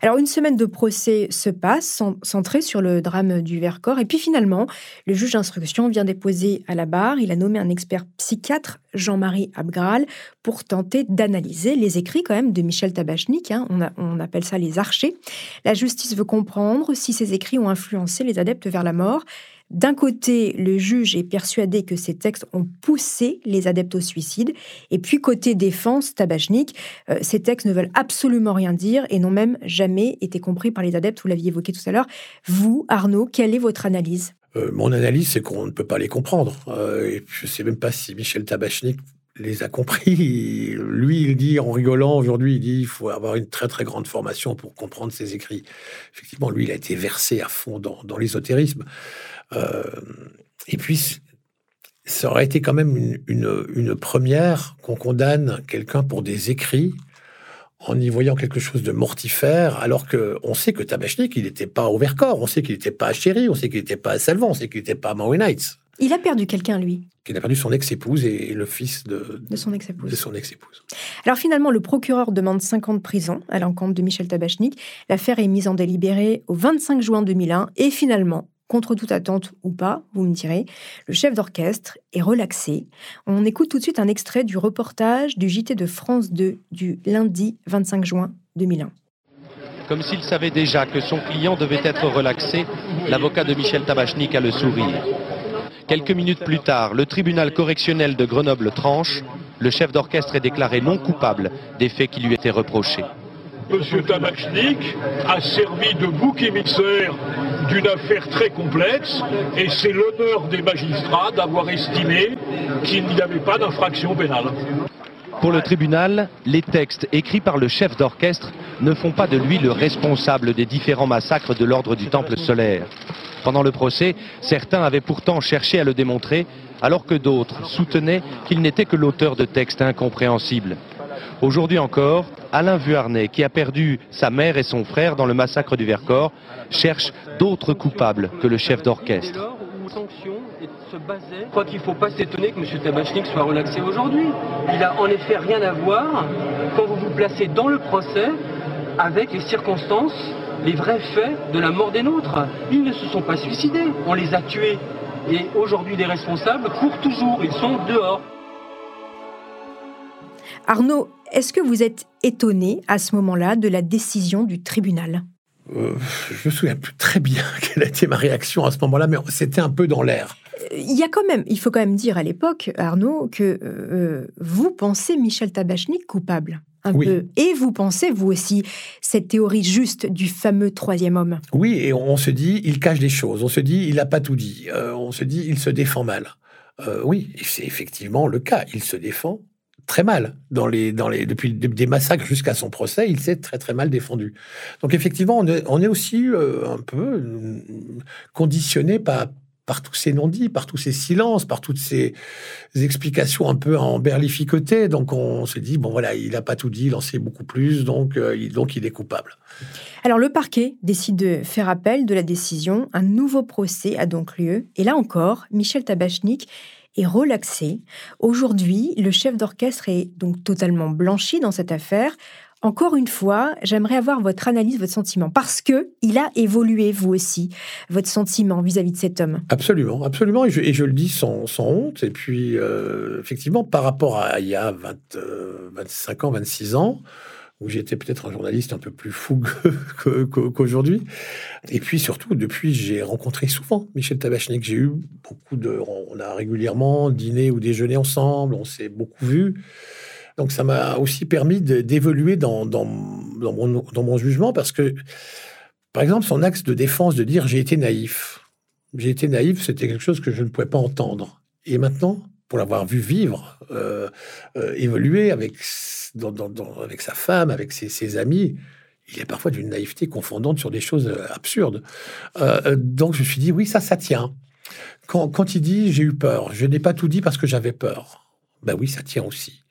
Alors, une semaine de procès se passe, cen- centrée sur le drame du Vercors. Et puis finalement, le juge d'instruction vient déposer à la barre. Il a nommé un expert psychiatre, Jean-Marie Abgral, pour tenter d'analyser les écrits quand même de Michel Tabachnik. hein. On, a- on appelle ça les archers. La justice veut comprendre si ces écrits ont influencé les adeptes vers la mort. D'un côté, le juge est persuadé que ces textes ont poussé les adeptes au suicide. Et puis, côté défense, Tabachnik, euh, ces textes ne veulent absolument rien dire et n'ont même jamais été compris par les adeptes. Vous l'aviez évoqué tout à l'heure. Vous, Arnaud, quelle est votre analyse? Euh, mon analyse, c'est qu'on ne peut pas les comprendre. Euh, je ne sais même pas si Michel Tabachnik les a compris. Lui, il dit en rigolant aujourd'hui, il dit il faut avoir une très très grande formation pour comprendre ses écrits. Effectivement, lui, il a été versé à fond dans l'ésotérisme. Euh, et puis, ça aurait été quand même une, une- une première qu'on condamne quelqu'un pour des écrits en y voyant quelque chose de mortifère, alors que on sait que Tabachnik, il n'était pas au Vercors, on sait qu'il n'était pas à Chéry, on sait qu'il n'était pas à Salvan, on sait qu'il n'était pas à Maui Heights, Il a perdu quelqu'un, lui, qu'il a perdu son ex-épouse et le fils de, de son ex-épouse. de son ex-épouse. Alors finalement, le procureur demande 5 ans de prison à l'encontre de Michel Tabachnik. L'affaire est mise en délibéré au 25 juin 2001 et finalement, contre toute attente ou pas, vous me direz, le chef d'orchestre est relaxé. On écoute tout de suite un extrait du reportage du JT de France 2 du lundi 25 juin 2001. Comme s'il savait déjà que son client devait être relaxé, l'avocat de Michel Tabachnik a le sourire. Quelques minutes plus tard, le tribunal correctionnel de Grenoble tranche. Le chef d'orchestre est déclaré non coupable des faits qui lui étaient reprochés. Monsieur Tabachnik a servi de bouc émissaire d'une affaire très complexe et c'est l'honneur des magistrats d'avoir estimé qu'il n'y avait pas d'infraction pénale. Pour le tribunal, les textes écrits par le chef d'orchestre ne font pas de lui le responsable des différents massacres de l'ordre du Temple solaire. Pendant le procès, certains avaient pourtant cherché à le démontrer, alors que d'autres soutenaient qu'il n'était que l'auteur de textes incompréhensibles. Aujourd'hui encore, Alain Vuarnet, qui a perdu sa mère et son frère dans le massacre du Vercors, cherche d'autres coupables que le chef d'orchestre. Je crois qu'il ne faut pas s'étonner que M. Tabachnik soit relaxé aujourd'hui. Il n'a en effet rien à voir quand vous vous placez dans le procès avec les circonstances, les vrais faits de la mort des nôtres. Ils ne se sont pas suicidés, on les a tués. Et aujourd'hui, les responsables courent toujours, ils sont dehors. Arnaud, est-ce que vous êtes étonné à ce moment-là de la décision du tribunal? Euh, je me souviens plus très bien quelle a été ma réaction à ce moment-là, mais c'était un peu dans l'air. Il y a quand même, il faut quand même dire à l'époque, Arnaud, que euh, vous pensez Michel Tabachnik coupable. Un peu. Et vous pensez, vous aussi, cette théorie juste du fameux troisième homme? Oui, et on se dit, il cache des choses. On se dit, il n'a pas tout dit. Euh, on se dit, il se défend mal. oui, c'est effectivement le cas. Il se défend très mal. Dans les, dans les, depuis des massacres jusqu'à son procès, il s'est très très mal défendu. Donc effectivement, on est, aussi euh, un peu euh, conditionné par, par tous ces non-dits, par tous ces silences, par toutes ces explications un peu en berlificoté. Donc on se dit, bon voilà, il n'a pas tout dit, il en sait beaucoup plus, donc, euh, donc il est coupable. Alors le parquet décide de faire appel de la décision. Un nouveau procès a donc lieu. Et là encore, Michel Tabachnik est relaxé. Aujourd'hui, le chef d'orchestre est donc totalement blanchi dans cette affaire. Encore une fois, j'aimerais avoir votre analyse, votre sentiment, parce que il a évolué, vous aussi, votre sentiment vis-à-vis de cet homme. Absolument, absolument, et je, le dis sans, honte. Et puis, euh, effectivement, par rapport à il y a 25 euh, ans, 26 ans, où j'étais peut-être un journaliste un peu plus fougueux qu'aujourd'hui. Et puis surtout, depuis, j'ai rencontré souvent Michel Tabachnik. J'ai eu beaucoup de... On a régulièrement dîné ou déjeuné ensemble, on s'est beaucoup vus. Donc ça m'a aussi permis d'évoluer dans, dans, dans, mon, jugement parce que, par exemple, son axe de défense de dire j'ai été naïf. J'ai été naïf, c'était quelque chose que je ne pouvais pas entendre. Et maintenant, pour l'avoir vu vivre, euh, euh, évoluer avec, avec sa femme, avec ses, amis, il est parfois d'une naïveté confondante sur des choses euh, absurdes. donc je me suis dit, oui, ça, ça tient. Quand, il dit, j'ai eu peur, je n'ai pas tout dit parce que j'avais peur. Ben oui, ça tient aussi.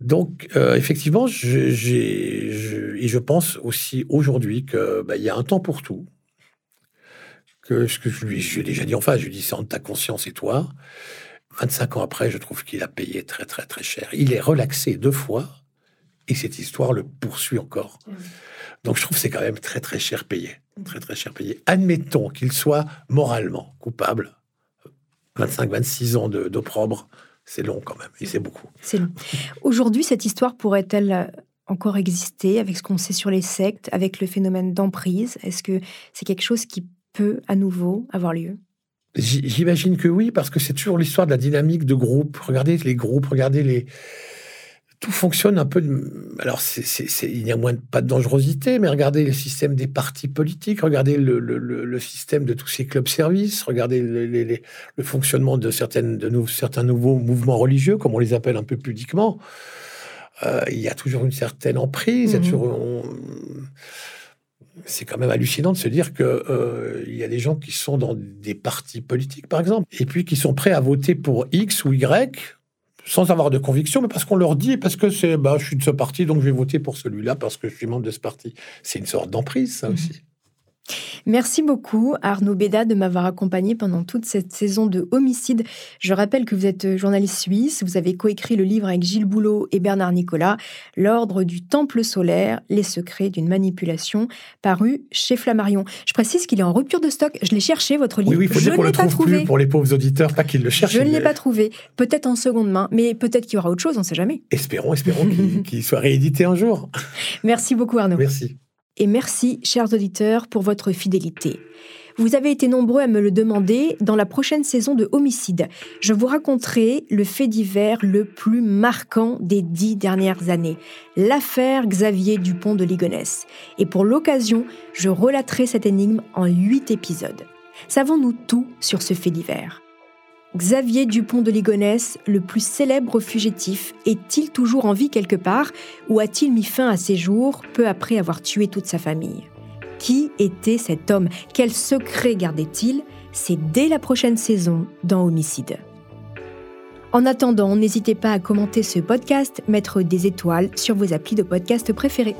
Donc, effectivement, je, et je pense aussi aujourd'hui qu'il ben, y a un temps pour tout. Que ce que je lui ai déjà dit en face, je lui ai dit, c'est entre ta conscience et toi. 25 ans après, je trouve qu'il a payé très très très cher. Il est relaxé deux fois et cette histoire le poursuit encore. Donc je trouve que c'est quand même très très cher payé. Très très cher payé. Admettons qu'il soit moralement coupable. 25-26 ans d'opprobre, c'est long quand même et c'est beaucoup. C'est long. Aujourd'hui, cette histoire pourrait-elle encore exister avec ce qu'on sait sur les sectes, avec le phénomène d'emprise? Est-ce que c'est quelque chose qui peut à nouveau avoir lieu? J'imagine que oui, parce que c'est toujours l'histoire de la dynamique de groupe. Regardez les groupes, regardez les. Tout fonctionne un peu. Alors, il n'y a moins de, pas de dangerosité, mais regardez le système des partis politiques, regardez le, système de tous ces clubs-services, regardez le, fonctionnement de, certaines, de certains nouveaux mouvements religieux, comme on les appelle un peu pudiquement. Euh, il y a toujours une certaine emprise, il y a mmh toujours c'est quand même hallucinant de se dire qu'il euh, y a des gens qui sont dans des partis politiques, par exemple, et puis qui sont prêts à voter pour X ou Y sans avoir de conviction, mais parce qu'on leur dit, parce que c'est, bah, je suis de ce parti, donc je vais voter pour celui-là parce que je suis membre de ce parti. C'est une sorte d'emprise, ça mmh. aussi. Merci beaucoup Arnaud Béda de m'avoir accompagné pendant toute cette saison de Homicide. Je rappelle que vous êtes journaliste suisse, vous avez coécrit le livre avec Gilles Boulot et Bernard Nicolas, L'ordre du temple solaire, les secrets d'une manipulation, paru chez Flammarion. Je précise qu'il est en rupture de stock. Je l'ai cherché votre livre. Oui, oui, faut dire qu'on le trouve plus pour les pauvres auditeurs, pas qu'ils le cherchent. Je ne l'ai pas trouvé. Peut-être en seconde main, mais peut-être qu'il y aura autre chose, on ne sait jamais. Espérons, espérons qu'il soit réédité un jour. Merci beaucoup Arnaud. Merci et merci, chers auditeurs, pour votre fidélité. Vous avez été nombreux à me le demander dans la prochaine saison de Homicide. Je vous raconterai le fait divers le plus marquant des dix dernières années, l'affaire Xavier Dupont de Ligonnès. Et pour l'occasion, je relaterai cette énigme en huit épisodes. Savons-nous tout sur ce fait divers? Xavier Dupont de Ligonnès, le plus célèbre fugitif, est-il toujours en vie quelque part ou a-t-il mis fin à ses jours peu après avoir tué toute sa famille? Qui était cet homme? Quel secret gardait-il? C'est dès la prochaine saison dans Homicide. En attendant, n'hésitez pas à commenter ce podcast, mettre des étoiles sur vos applis de podcast préférés.